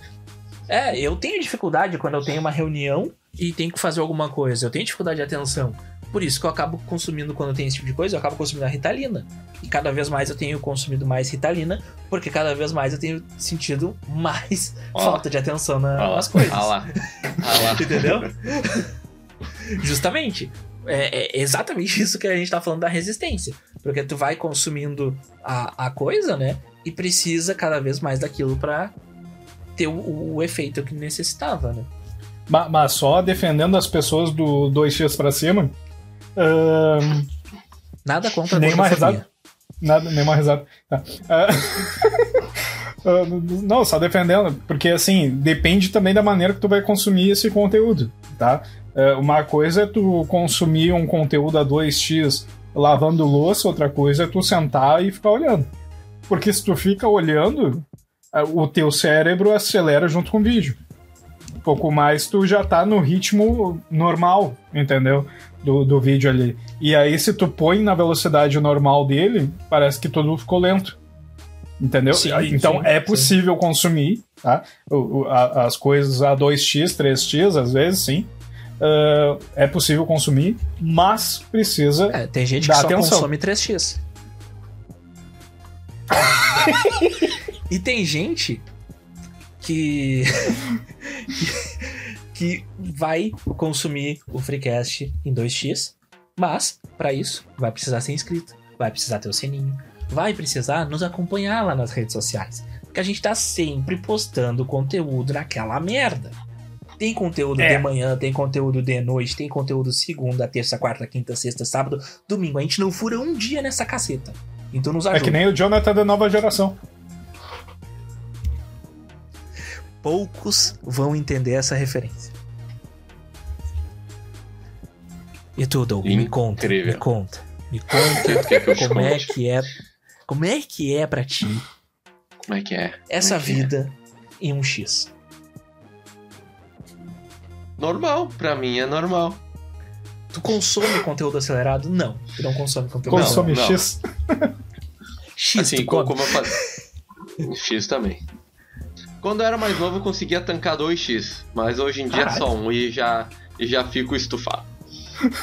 É, eu tenho dificuldade quando eu tenho uma reunião e tenho que fazer alguma coisa. Eu tenho dificuldade de atenção. Por isso que eu acabo consumindo, quando tem esse tipo de coisa, eu acabo consumindo a Ritalina. E cada vez mais eu tenho consumido mais Ritalina, porque cada vez mais eu tenho sentido mais Ó. falta de atenção na- lá, nas coisas. Ah lá. Ah lá. Entendeu? [laughs] Justamente. É, é exatamente isso que a gente tá falando da resistência. Porque tu vai consumindo a, a coisa, né? E precisa cada vez mais daquilo pra ter o, o efeito que necessitava, né? Ma- Mas só defendendo as pessoas do 2x pra cima. Nada contra a Nenhuma risada. Nada, nenhuma risada. Tá. Ah, [laughs] não, só defendendo, porque assim, depende também da maneira que tu vai consumir esse conteúdo, tá? Ah, uma coisa é tu consumir um conteúdo a 2x lavando louça, outra coisa é tu sentar e ficar olhando. Porque se tu fica olhando, o teu cérebro acelera junto com o vídeo. Um pouco mais tu já tá no ritmo normal, entendeu? Do, do vídeo ali. E aí, se tu põe na velocidade normal dele, parece que tudo ficou lento. Entendeu? Sim, então sim, é sim. possível consumir tá? O- o- a- as coisas a 2x, 3x, às vezes, sim. Ah, é possível consumir, mas precisa. É, tem gente que só atenção. consome 3x. [laughs] e tem gente que. [laughs] que vai consumir o Freecast em 2x, mas, para isso, vai precisar ser inscrito, vai precisar ter o sininho, vai precisar nos acompanhar lá nas redes sociais. Porque a gente tá sempre postando conteúdo naquela merda. Tem conteúdo É. de manhã, tem conteúdo de noite, tem conteúdo segunda, terça, quarta, quinta, sexta, sábado, domingo. A gente não fura um dia nessa caceta. Então nos É ajuda. que nem o Jonathan da nova geração. Poucos vão entender essa referência. E tu, Doug, me conta, Incrível. me conta, me conta [laughs] que te como é que é, como é que é pra ti Como é que é? essa é que é? vida em um X. Normal, pra mim é normal. Tu consome conteúdo acelerado? Não, tu não consome conteúdo Consome não. X. acelerado. [laughs] X, assim, tu co- come. como eu falei. X também. Quando eu era mais novo, eu conseguia tancar 2x, mas hoje em dia é Caralho. só um e já, e já fico estufado.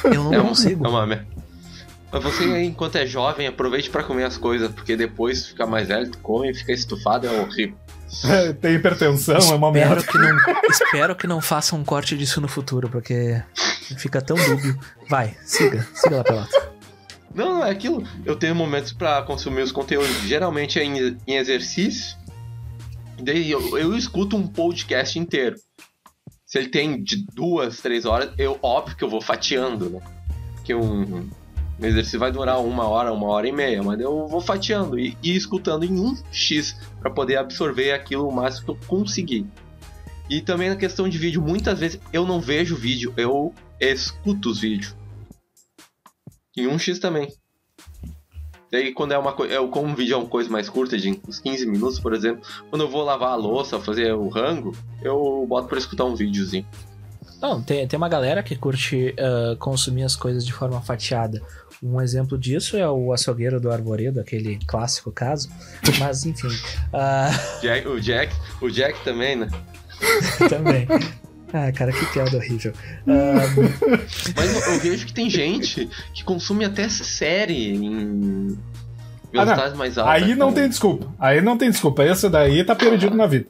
Eu não é um- consigo. É uma merda. Mas você aí, enquanto é jovem, aproveite pra comer as coisas, porque depois fica mais velho, tu come e fica estufado, é horrível. [laughs] Tem hipertensão, é uma Espero merda. que, não, [laughs] espero que não faça um corte disso no futuro, porque fica tão dúbio. Vai, siga, siga lá pelota. Não, não é aquilo. Eu tenho momentos pra consumir os conteúdos. Geralmente é em, em exercício. Eu, eu escuto um podcast inteiro. Se ele tem de duas, três horas, eu óbvio que eu vou fatiando, né? Porque um, um exercício vai durar uma hora, uma hora e meia, mas eu vou fatiando e, e escutando em um X pra poder absorver aquilo o máximo que eu conseguir. E também na questão de vídeo, muitas vezes eu não vejo vídeo, eu escuto os vídeos. Em um X também. Daí quando é uma coisa. Como um vídeo é uma coisa mais curta, de uns 15 minutos, por exemplo, quando eu vou lavar a louça, fazer o rango, eu boto pra escutar um videozinho. Não, tem, tem uma galera que curte ah, consumir as coisas de forma fatiada. Um exemplo disso é o açougueiro do Arvoredo, aquele clássico caso. Mas, enfim, ah, [laughs] Jack- o Jack, o Jack também, né? [laughs] também. Ah, cara, que piada horrível. [laughs] Ah, Mas eu, eu vejo que tem gente que consome até série em Ah, não. velocidades mais altas. Aí não tem desculpa. Aí não tem desculpa. Esse daí tá perdido na vida.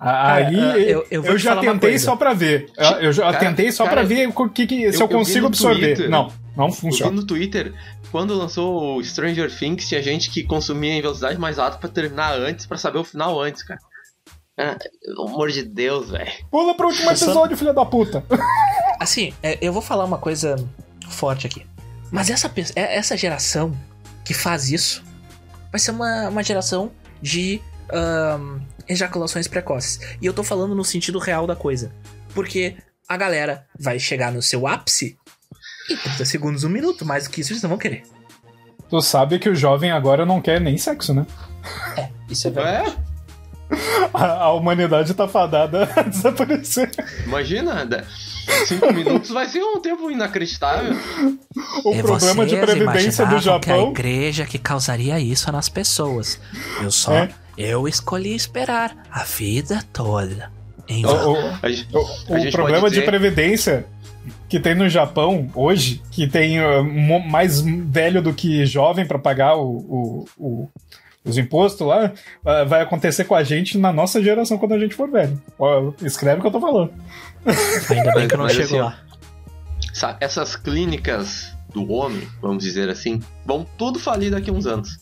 Aí Cara, eu, eu- eu já tentei só pra ver. Eu, eu já Cara, tentei só cara, pra ver o que, que- se eu- consigo absorver. Twitter. Não, não Eu vi funciona. no Twitter, quando lançou o Stranger Things, tinha gente que consumia em velocidade mais alta pra terminar antes, pra saber o final antes, cara. Ah, pelo amor de Deus, velho. Pula pro último episódio, filha da puta. [laughs] assim, é, eu vou falar uma coisa forte aqui. Mas essa, é- essa geração que faz isso vai ser uma, uma geração de ahn, ejaculações precoces. E eu tô falando no sentido real da coisa. Porque a galera vai chegar no seu ápice em 30 segundos, um minuto. Mais do que isso, eles não vão querer. Tu sabe que o jovem agora não quer nem sexo, né? Isso é verdade. É? A, a humanidade tá fadada a desaparecer. Imagina, cinco minutos vai ser um tempo inacreditável. O E problema de previdência do imaginavam que a Japão. igreja que causaria isso nas pessoas. Eu só. É. Eu escolhi esperar a vida toda. Em O, o- o- o problema pode de dizer- previdência que tem no Japão hoje, que tem uh, mais velho do que jovem pra pagar o, o- o- os impostos lá, uh, vai acontecer com a gente na nossa geração quando a gente for velho. Ó, escreve o que eu tô falando. Ainda bem que eu não chego assim, lá. sa- essas clínicas do homem, vamos dizer assim, vão tudo falir daqui a uns anos.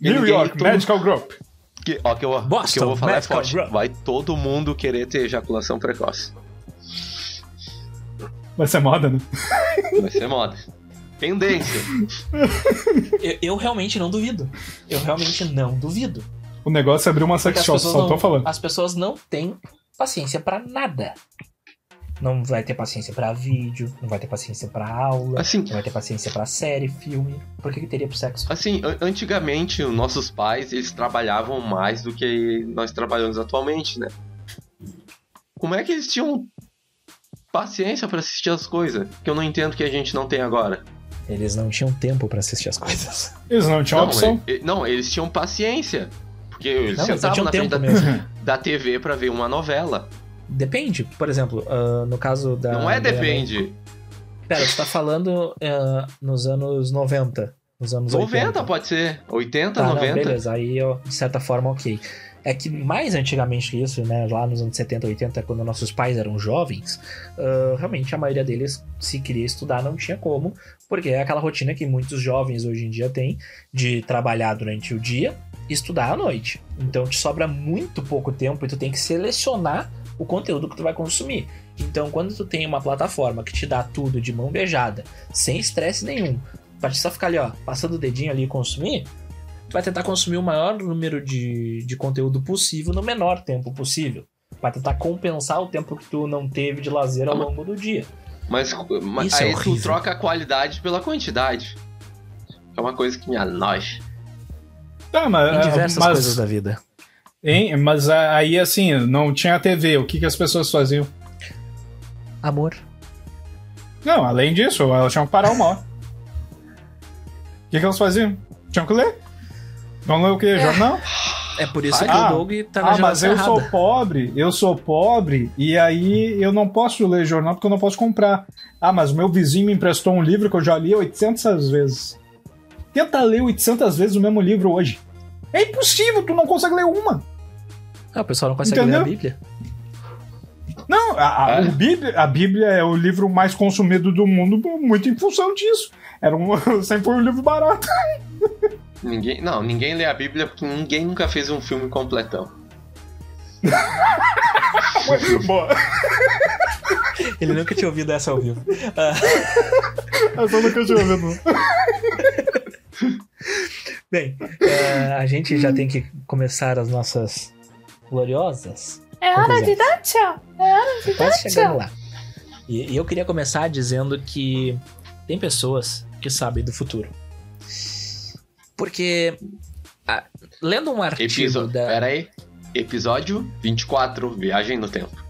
E New ninguém- York todo- Medical Group. Que, ó, que eu, Boston que eu vou falar é forte. Group. Vai todo mundo querer ter ejaculação precoce. Vai ser moda, né? Vai ser moda. Tendência. [laughs] Eu, eu realmente não duvido. Eu realmente não duvido. O negócio é abrir uma sex as shop, pessoas, só tô não, falando. as pessoas não têm paciência pra nada. Não vai ter paciência pra vídeo, não vai ter paciência pra aula, Assim, não vai ter paciência pra série, filme. Por que, que teria pro sexo? assim, an- antigamente os nossos pais, eles trabalhavam mais do que nós trabalhamos atualmente, né? Como é que eles tinham paciência pra assistir as coisas? Que eu não entendo que a gente não tem agora. Eles não tinham tempo pra assistir as coisas. [laughs] Eles não tinham Não, opção. e- e- não, eles tinham paciência. Porque eles Não, eles sentavam tinham na frente da, mesmo. [laughs] da TV pra ver uma novela. Depende. Por exemplo, ah, no caso da. não é da- depende. Pera, você tá falando ah, nos anos 90. Nos anos 90 80. pode ser. 80, Tá, 90. não, beleza. Aí, ó, de certa forma, ok. É que mais antigamente que isso, né? Lá nos anos 70, 80, quando nossos pais eram jovens, ah, realmente a maioria deles, se queria estudar, não tinha como, porque é aquela rotina que muitos jovens hoje em dia têm de trabalhar durante o dia e estudar à noite. Então te sobra muito pouco tempo e tu tem que selecionar o conteúdo que tu vai consumir. Então, quando tu tem uma plataforma que te dá tudo de mão beijada, sem estresse nenhum, pra te só ficar ali, ó, passando o dedinho ali e consumir, vai tentar consumir o maior número de, de conteúdo possível no menor tempo possível. Vai tentar compensar o tempo que tu não teve de lazer ao longo do dia. Mas, mas Isso é aí tu horrível. troca a qualidade pela quantidade. É uma coisa que me anoja. Tá, mas, Em diversas mas, coisas da vida. hein, mas aí assim, não tinha TV, o que, que as pessoas faziam? Amor. Não, além disso, elas tinham que parar uma hora. O que, que elas faziam? Tinham que ler. Vão ler o quê? Jornal? É por isso Ah, que o Doug tá na Ah, mas eu sou errada. pobre, eu sou pobre, e aí eu não posso ler jornal porque eu não posso comprar. Ah, mas o meu vizinho me emprestou um livro que eu já li 800 vezes. Tenta ler 800 vezes o mesmo livro hoje. É impossível, tu não consegue ler uma. Ah, o pessoal não consegue Entendeu? ler a Bíblia. Não, a, a- É? o Bíblia, a Bíblia é o livro mais consumido do mundo muito em função disso. Era um, [laughs] sempre foi um livro barato. [laughs] Ninguém, não, ninguém lê a Bíblia porque ninguém nunca fez um filme completão. [laughs] Boa. Ele nunca tinha ouvido essa ao vivo. Ah, [laughs] Essa eu nunca tinha ouvido. [laughs] bem, eh, a gente já tem que começar as nossas gloriosas. É hora de dar tchau. É hora de dar Quase chegando tchau. lá. E, e eu queria começar dizendo que tem pessoas que sabem do futuro. Porque, ah, lendo um artigo Episódio. da, Pera aí. Episódio 24, Viagem no Tempo.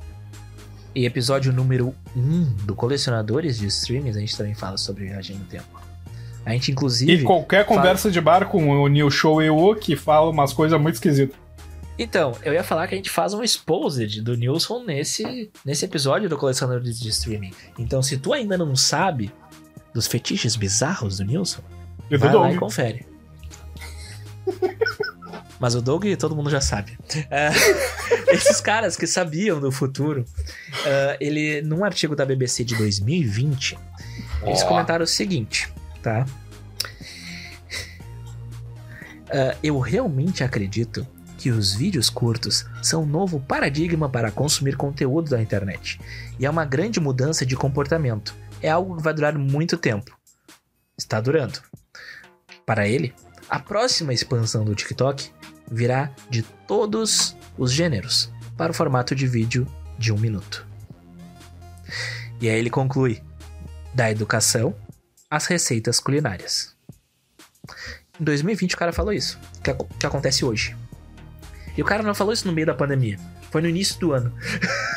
e episódio número 1 do Colecionadores de Streams, a gente também fala sobre viagem no tempo. A gente, inclusive. E qualquer fala- conversa de bar com o Neil Show e o que fala umas coisas muito esquisitas. Então, eu ia falar que a gente faz um exposed do Nilson nesse, nesse episódio do Colecionadores de Streaming. Então, se tu ainda não sabe dos fetiches bizarros do Nilson, E vai lá e confere. [laughs] Mas o Doug todo mundo já sabe. É, [laughs] esses caras que sabiam do futuro, é, ele num artigo da BBC de 2020, eles Ó. comentaram o seguinte, tá? É, eu realmente acredito que os vídeos curtos são um novo paradigma para consumir conteúdo da internet. E é uma grande mudança de comportamento. É algo que vai durar muito tempo. Está durando. Para ele, a próxima expansão do TikTok virá de todos os gêneros para o formato de vídeo de um minuto. E aí ele conclui: da educação às receitas culinárias. Em 2020 o cara falou isso, que, ac- que acontece hoje. E o cara não falou isso no meio da pandemia, foi no início do ano.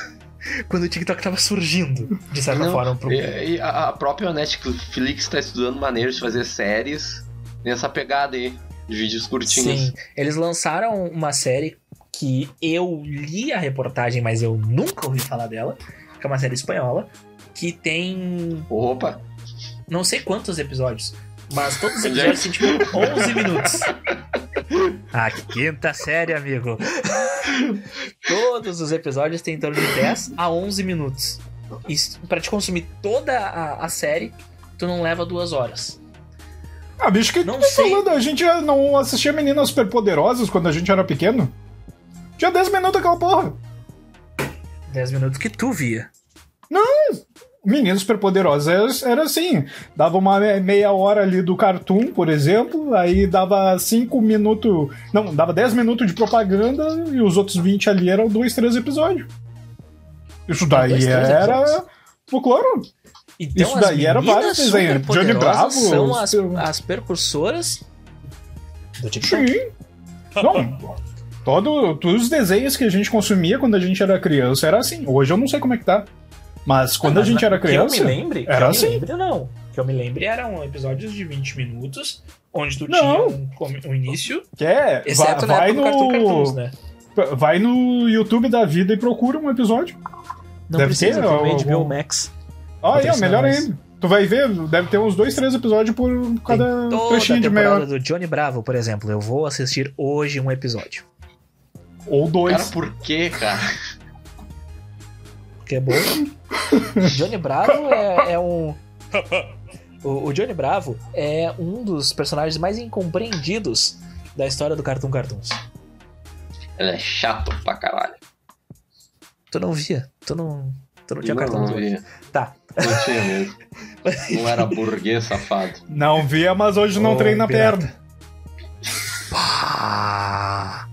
[laughs] Quando o TikTok tava surgindo, de certa Não, forma, pro... E, a a própria Netflix está estudando maneiras de fazer séries nessa pegada aí, de vídeos curtinhos. Sim, eles lançaram uma série que eu li a reportagem, mas eu nunca ouvi falar dela, que é uma série espanhola, que tem Opa, não sei quantos episódios, mas todos os episódios têm tipo [laughs] 11 minutos. A quinta série, amigo. Todos os episódios têm em torno de 10 a 11 minutos. E s- pra te consumir toda a, a série, tu não leva duas horas. Ah, bicho, que Não tu tá sei. falando? A gente já não assistia Meninas Superpoderosas quando a gente era pequeno? Tinha 10 minutos aquela porra. 10 minutos que tu via. Meninas Superpoderosas era, era assim. Dava uma me- meia hora ali do cartoon, por exemplo, aí dava 5 minutos. Não, dava 10 minutos de propaganda e os outros 20 ali eram dois, três episódios. Isso daí Dois, era. episódios. Então, Isso as daí era vários desenhos. Johnny Bravo, são as, seu- as percursoras do TikTok. Sim. Não. Todo, todos os desenhos que a gente consumia quando a gente era criança era assim. Hoje eu não sei como é que tá. Mas quando a Mas gente na- era criança. Que eu me lembre, que era eu assim. me lembre, não. Que eu me lembre eram episódios de 20 minutos, onde tu Não. tinha um, um início, Que é, exceto vai, na vai do Cartoon Cartoons, no, né? vai no YouTube da vida e procura um episódio. Não Deve precisa, ter algum- HBO Max. Ah, é, melhor ainda. Tu vai ver, deve ter uns dois, três episódios por cada trechinho de meia hora. do Johnny Bravo, por exemplo. Eu vou assistir hoje um episódio. Ou dois. cara, por quê, cara? Que é bom. [laughs] Johnny Bravo [laughs] é, é um. O, o Johnny Bravo é um dos personagens mais incompreendidos da história do Cartoon Cartoons. Ele é chato pra caralho. Tu não via? Tu não. Tu não tinha não, cartão não, via. Não tinha mesmo. Não era burguês safado. Não via, mas hoje não oh, treina a perna. Pá.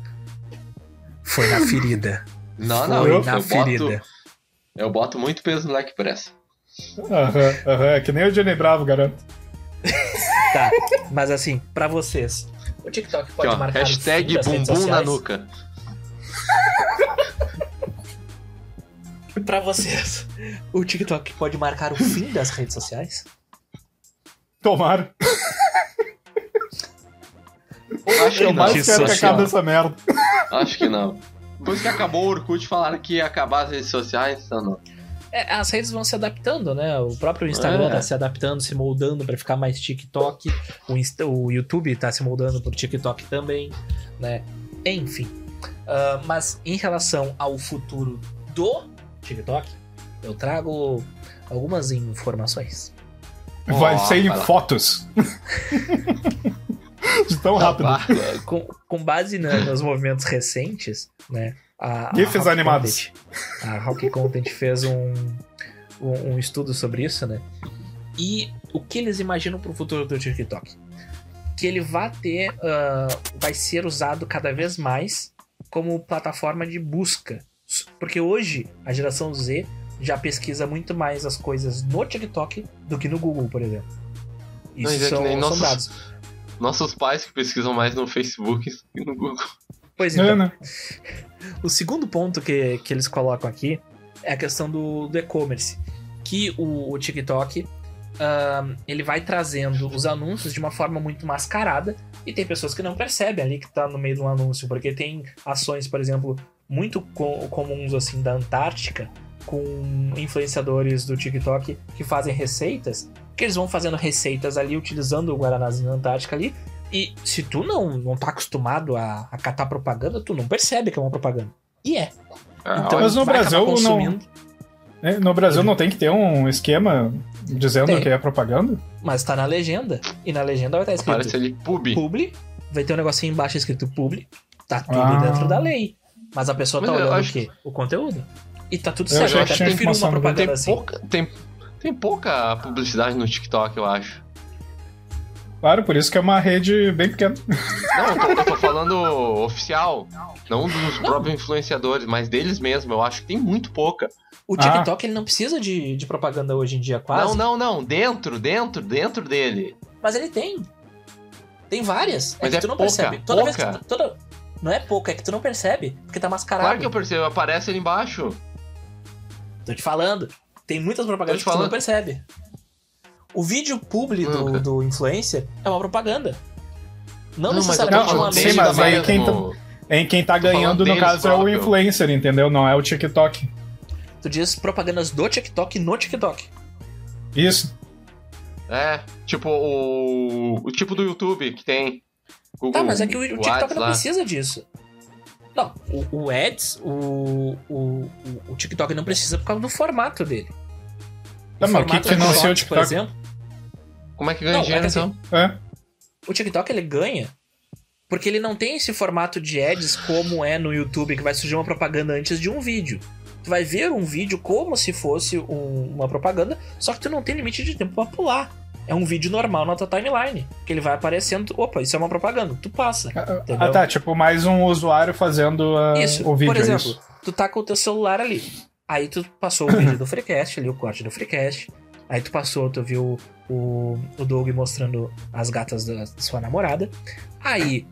Foi na ferida. Não, não, Foi na eu ferida. Boto, eu boto muito peso no leg press. Aham, aham. É que nem o Johnny Bravo, garanto. tá, mas assim, pra vocês, o TikTok pode Aqui, ó, marcar. Hashtag bumbum na nuca. Pra vocês, o TikTok pode marcar o fim das redes sociais? Tomara. Acho que Eu não. mais quero que social. acabe essa merda. Acho que não. Depois que acabou o Orkut, falaram que ia acabar as redes sociais, então não. É, as redes vão se adaptando, né? O próprio Instagram É. tá se adaptando, se moldando pra ficar mais TikTok. O, Insta- o YouTube tá se moldando pro TikTok também, né? Enfim. Ah, mas em relação ao futuro do TikTok, eu trago algumas informações. Vai Ó, ser em vai lá. fotos. [laughs] De tão rápido. Ah, Com, com base na- nos movimentos recentes, né? A, a GIFs Rock animados. Content- a Rock Content fez um, um, um estudo sobre isso, né? E o que eles imaginam pro futuro do TikTok? Que ele vai ter. ah, vai ser usado cada vez mais como plataforma de busca. Porque hoje a geração Z já pesquisa muito mais as coisas no TikTok do que no Google, por exemplo. Isso é que são, nem são nossos- dados. Nossos pais que pesquisam mais no Facebook e no Google. Pois É, então, né? O segundo ponto que, que eles colocam aqui é a questão do, do e-commerce. Que o, o TikTok ahn, ele vai trazendo os anúncios de uma forma muito mascarada e tem pessoas que não percebem ali que tá no meio de um anúncio, porque tem ações, por exemplo, muito co- comuns assim da Antártica com influenciadores do TikTok que fazem receitas, que eles vão fazendo receitas ali utilizando o Guaranazinho Antártica ali. E se tu não, não tá acostumado a, a catar propaganda, tu não percebe que é uma propaganda. E é. Ah, Então, Mas no Brasil não- consumindo, É, No Brasil não tem que ter um esquema dizendo Tem. que é propaganda? Mas tá na legenda. E na legenda vai estar escrito Aparece ali pub. publi. Vai ter um negocinho embaixo escrito publi. Tá tudo Ah. dentro da lei. Mas a pessoa Mas tá eu olhando o acho quê? O conteúdo. E tá tudo Eu certo. Eu que até tinha prefiro uma propaganda Tem assim. pouca, tem, tem pouca publicidade no TikTok, eu acho. Claro, por isso que é uma rede bem pequena. Não, eu tô, eu tô falando oficial. Não dos próprios influenciadores, mas deles mesmo. Eu acho que tem muito pouca. O Ah. TikTok ele não precisa de, de propaganda hoje em dia, quase. Não, não, não. Dentro, dentro, dentro dele. Mas ele tem. Tem várias. Mas que é tu não pouca, percebe. Toda vez que pouca. tu, toda... Não é pouca, é que tu não percebe. Porque tá mascarado. Claro que eu percebo, aparece ali embaixo. Tô te falando. Tem muitas propagandas que tu não percebe. O vídeo publi do, do influencer é uma propaganda. Não, tô necessariamente falando uma sim, mesma mas aí quem tá-. Em quem tá ganhando, no caso, é o próprio. influencer, entendeu? Não é o TikTok. Tu diz propagandas do TikTok no TikTok. Isso. É, tipo o, o tipo do YouTube que tem. Google, Tá, mas é que o, o TikTok não lá. precisa disso. Não, o, o Ads, o, o, o, TikTok não precisa por causa do formato dele. Tá, mas o que financia o Shorts, por TikTok? exemplo, Como é que ganha Não, dinheiro é que então? É. o TikTok ele ganha porque ele não tem esse formato de ads como é no YouTube, que vai surgir uma propaganda antes de um vídeo. Tu vai ver um vídeo como se fosse um- uma propaganda, só que tu não tem limite de tempo pra pular. É um vídeo normal na tua timeline, que ele vai aparecendo, opa, isso é uma propaganda, tu passa. Entendeu? Ah, tá. Tipo, mais um usuário fazendo ah, Isso, o vídeo. por é exemplo, isso. tu tá com o teu celular ali. Aí tu passou o vídeo do Freecast ali, o corte do Freecast. Aí tu passou, tu viu o, o Doug mostrando as gatas da sua namorada. Aí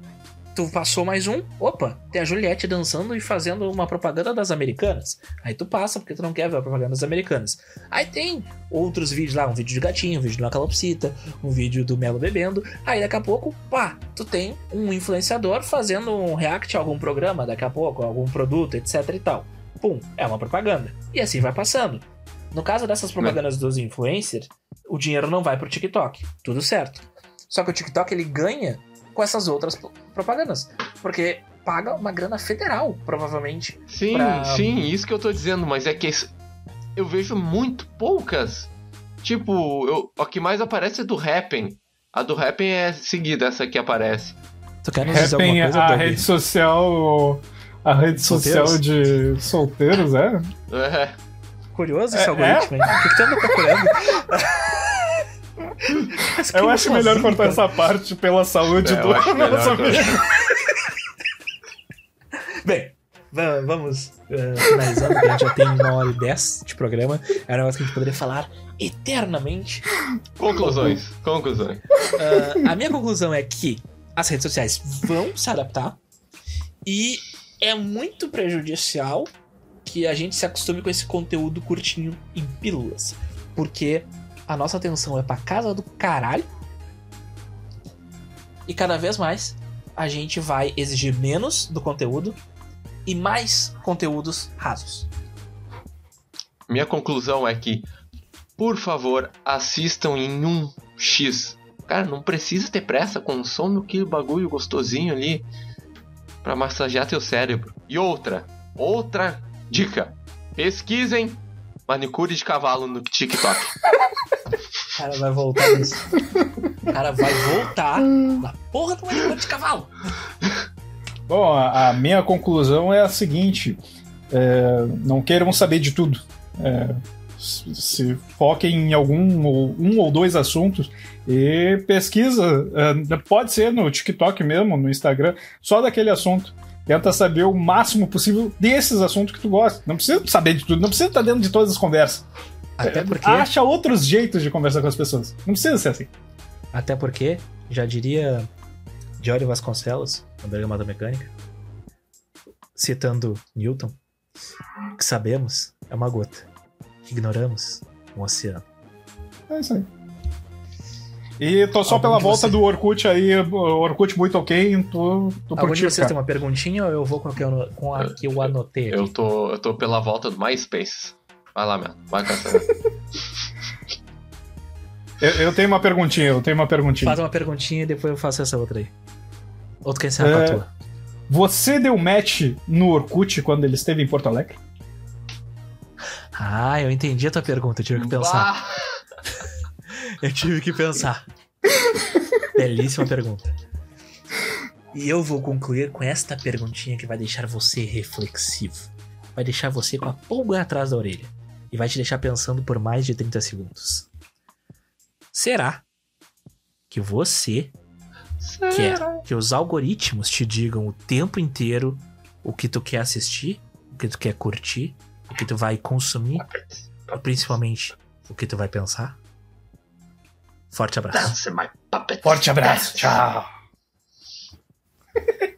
tu passou mais um, opa, tem a Juliette dançando e fazendo uma propaganda das americanas. Aí tu passa porque tu não quer ver a propaganda das americanas. Aí tem outros vídeos lá, um vídeo de gatinho, um vídeo de uma calopsita, um vídeo do Melo bebendo. Aí daqui a pouco, pá, tu tem um influenciador fazendo um react a algum programa, daqui a pouco, algum produto, etc e tal. Pum, é uma propaganda. E assim vai passando. No caso dessas propagandas dos influencers, o dinheiro não vai pro TikTok. Tudo certo. Só que o TikTok ele ganha com essas outras pro- propagandas. Porque paga uma grana federal, provavelmente. Sim, pra- sim, isso que eu tô dizendo, mas é que eu vejo muito poucas. Tipo, eu, a que mais aparece é do Rappen. A do Rappen é seguida, essa que aparece. Tu quer nos dizer alguma coisa, a Doug? rede social. A rede social Solteiros? de solteiros, é? É, Curioso É- esse algoritmo, hein? O que que tu anda procurando? [laughs] Eu acho melhor gostosinho, cortar cara. essa parte pela saúde É, do nosso amigo. Bem, Va- Vamos eh, finalizando, a gente já tem uma hora e dez de programa. É um negócio que a gente poderia falar eternamente. Conclusões. Conclusões. Ah, a minha conclusão é que as redes sociais vão se adaptar e é muito prejudicial que a gente se acostume com esse conteúdo curtinho em pílulas. Porque a nossa atenção é pra casa do caralho. E cada vez mais a gente vai exigir menos do conteúdo e mais conteúdos rasos. Minha conclusão é que, por favor, assistam em 1x. Cara, não precisa ter pressa, consome aquele bagulho gostosinho ali pra massagear teu cérebro. E outra, outra dica: pesquisem manicure de cavalo no TikTok. O [laughs] cara vai voltar nisso. O cara vai voltar na porra do manicômio de cavalo. Bom, a, a minha conclusão é a seguinte: é, não queiram saber de tudo. É, se, se foquem em algum ou um ou dois assuntos e pesquisa. é, pode ser no TikTok mesmo, no Instagram, só daquele assunto. Tenta saber o máximo possível desses assuntos que tu gosta. Não precisa saber de tudo, não precisa estar dentro de todas as conversas. Até porque, Acha outros jeitos de conversar com as pessoas. Não precisa ser assim. até porque, já diria Diório Vasconcelos, na Bergamota Mecânica, citando Newton, que sabemos é uma gota, ignoramos, um oceano. É isso aí. E tô só Algum pela volta você- do Orkut aí, Orkut muito ok, tô, tô por Algum ti, vocês tem uma perguntinha ou eu vou com a que eu, com a que eu anotei aqui? Eu tô, eu tô pela volta do MySpace. Vai lá, Melo. Vai com essa. [laughs] Eu, eu tenho uma perguntinha, eu tenho uma perguntinha. Faz uma perguntinha e depois eu faço essa outra aí. Ou tu quer encerrar É. com a tua? Você deu match no Orkut quando ele esteve em Porto Alegre? Ah, eu entendi a tua pergunta, eu tive que pensar. Eu tive que pensar. Belíssima pergunta. E eu vou concluir com esta perguntinha que vai deixar você reflexivo. Vai deixar você com a pulga atrás da orelha. E vai te deixar pensando por mais de 30 segundos. Será que você quer que os algoritmos te digam o tempo inteiro o que tu quer assistir, o que tu quer curtir, o que tu vai consumir principalmente o que tu vai pensar? Forte abraço. Dance my puppet. Forte abraço, tchau. [laughs]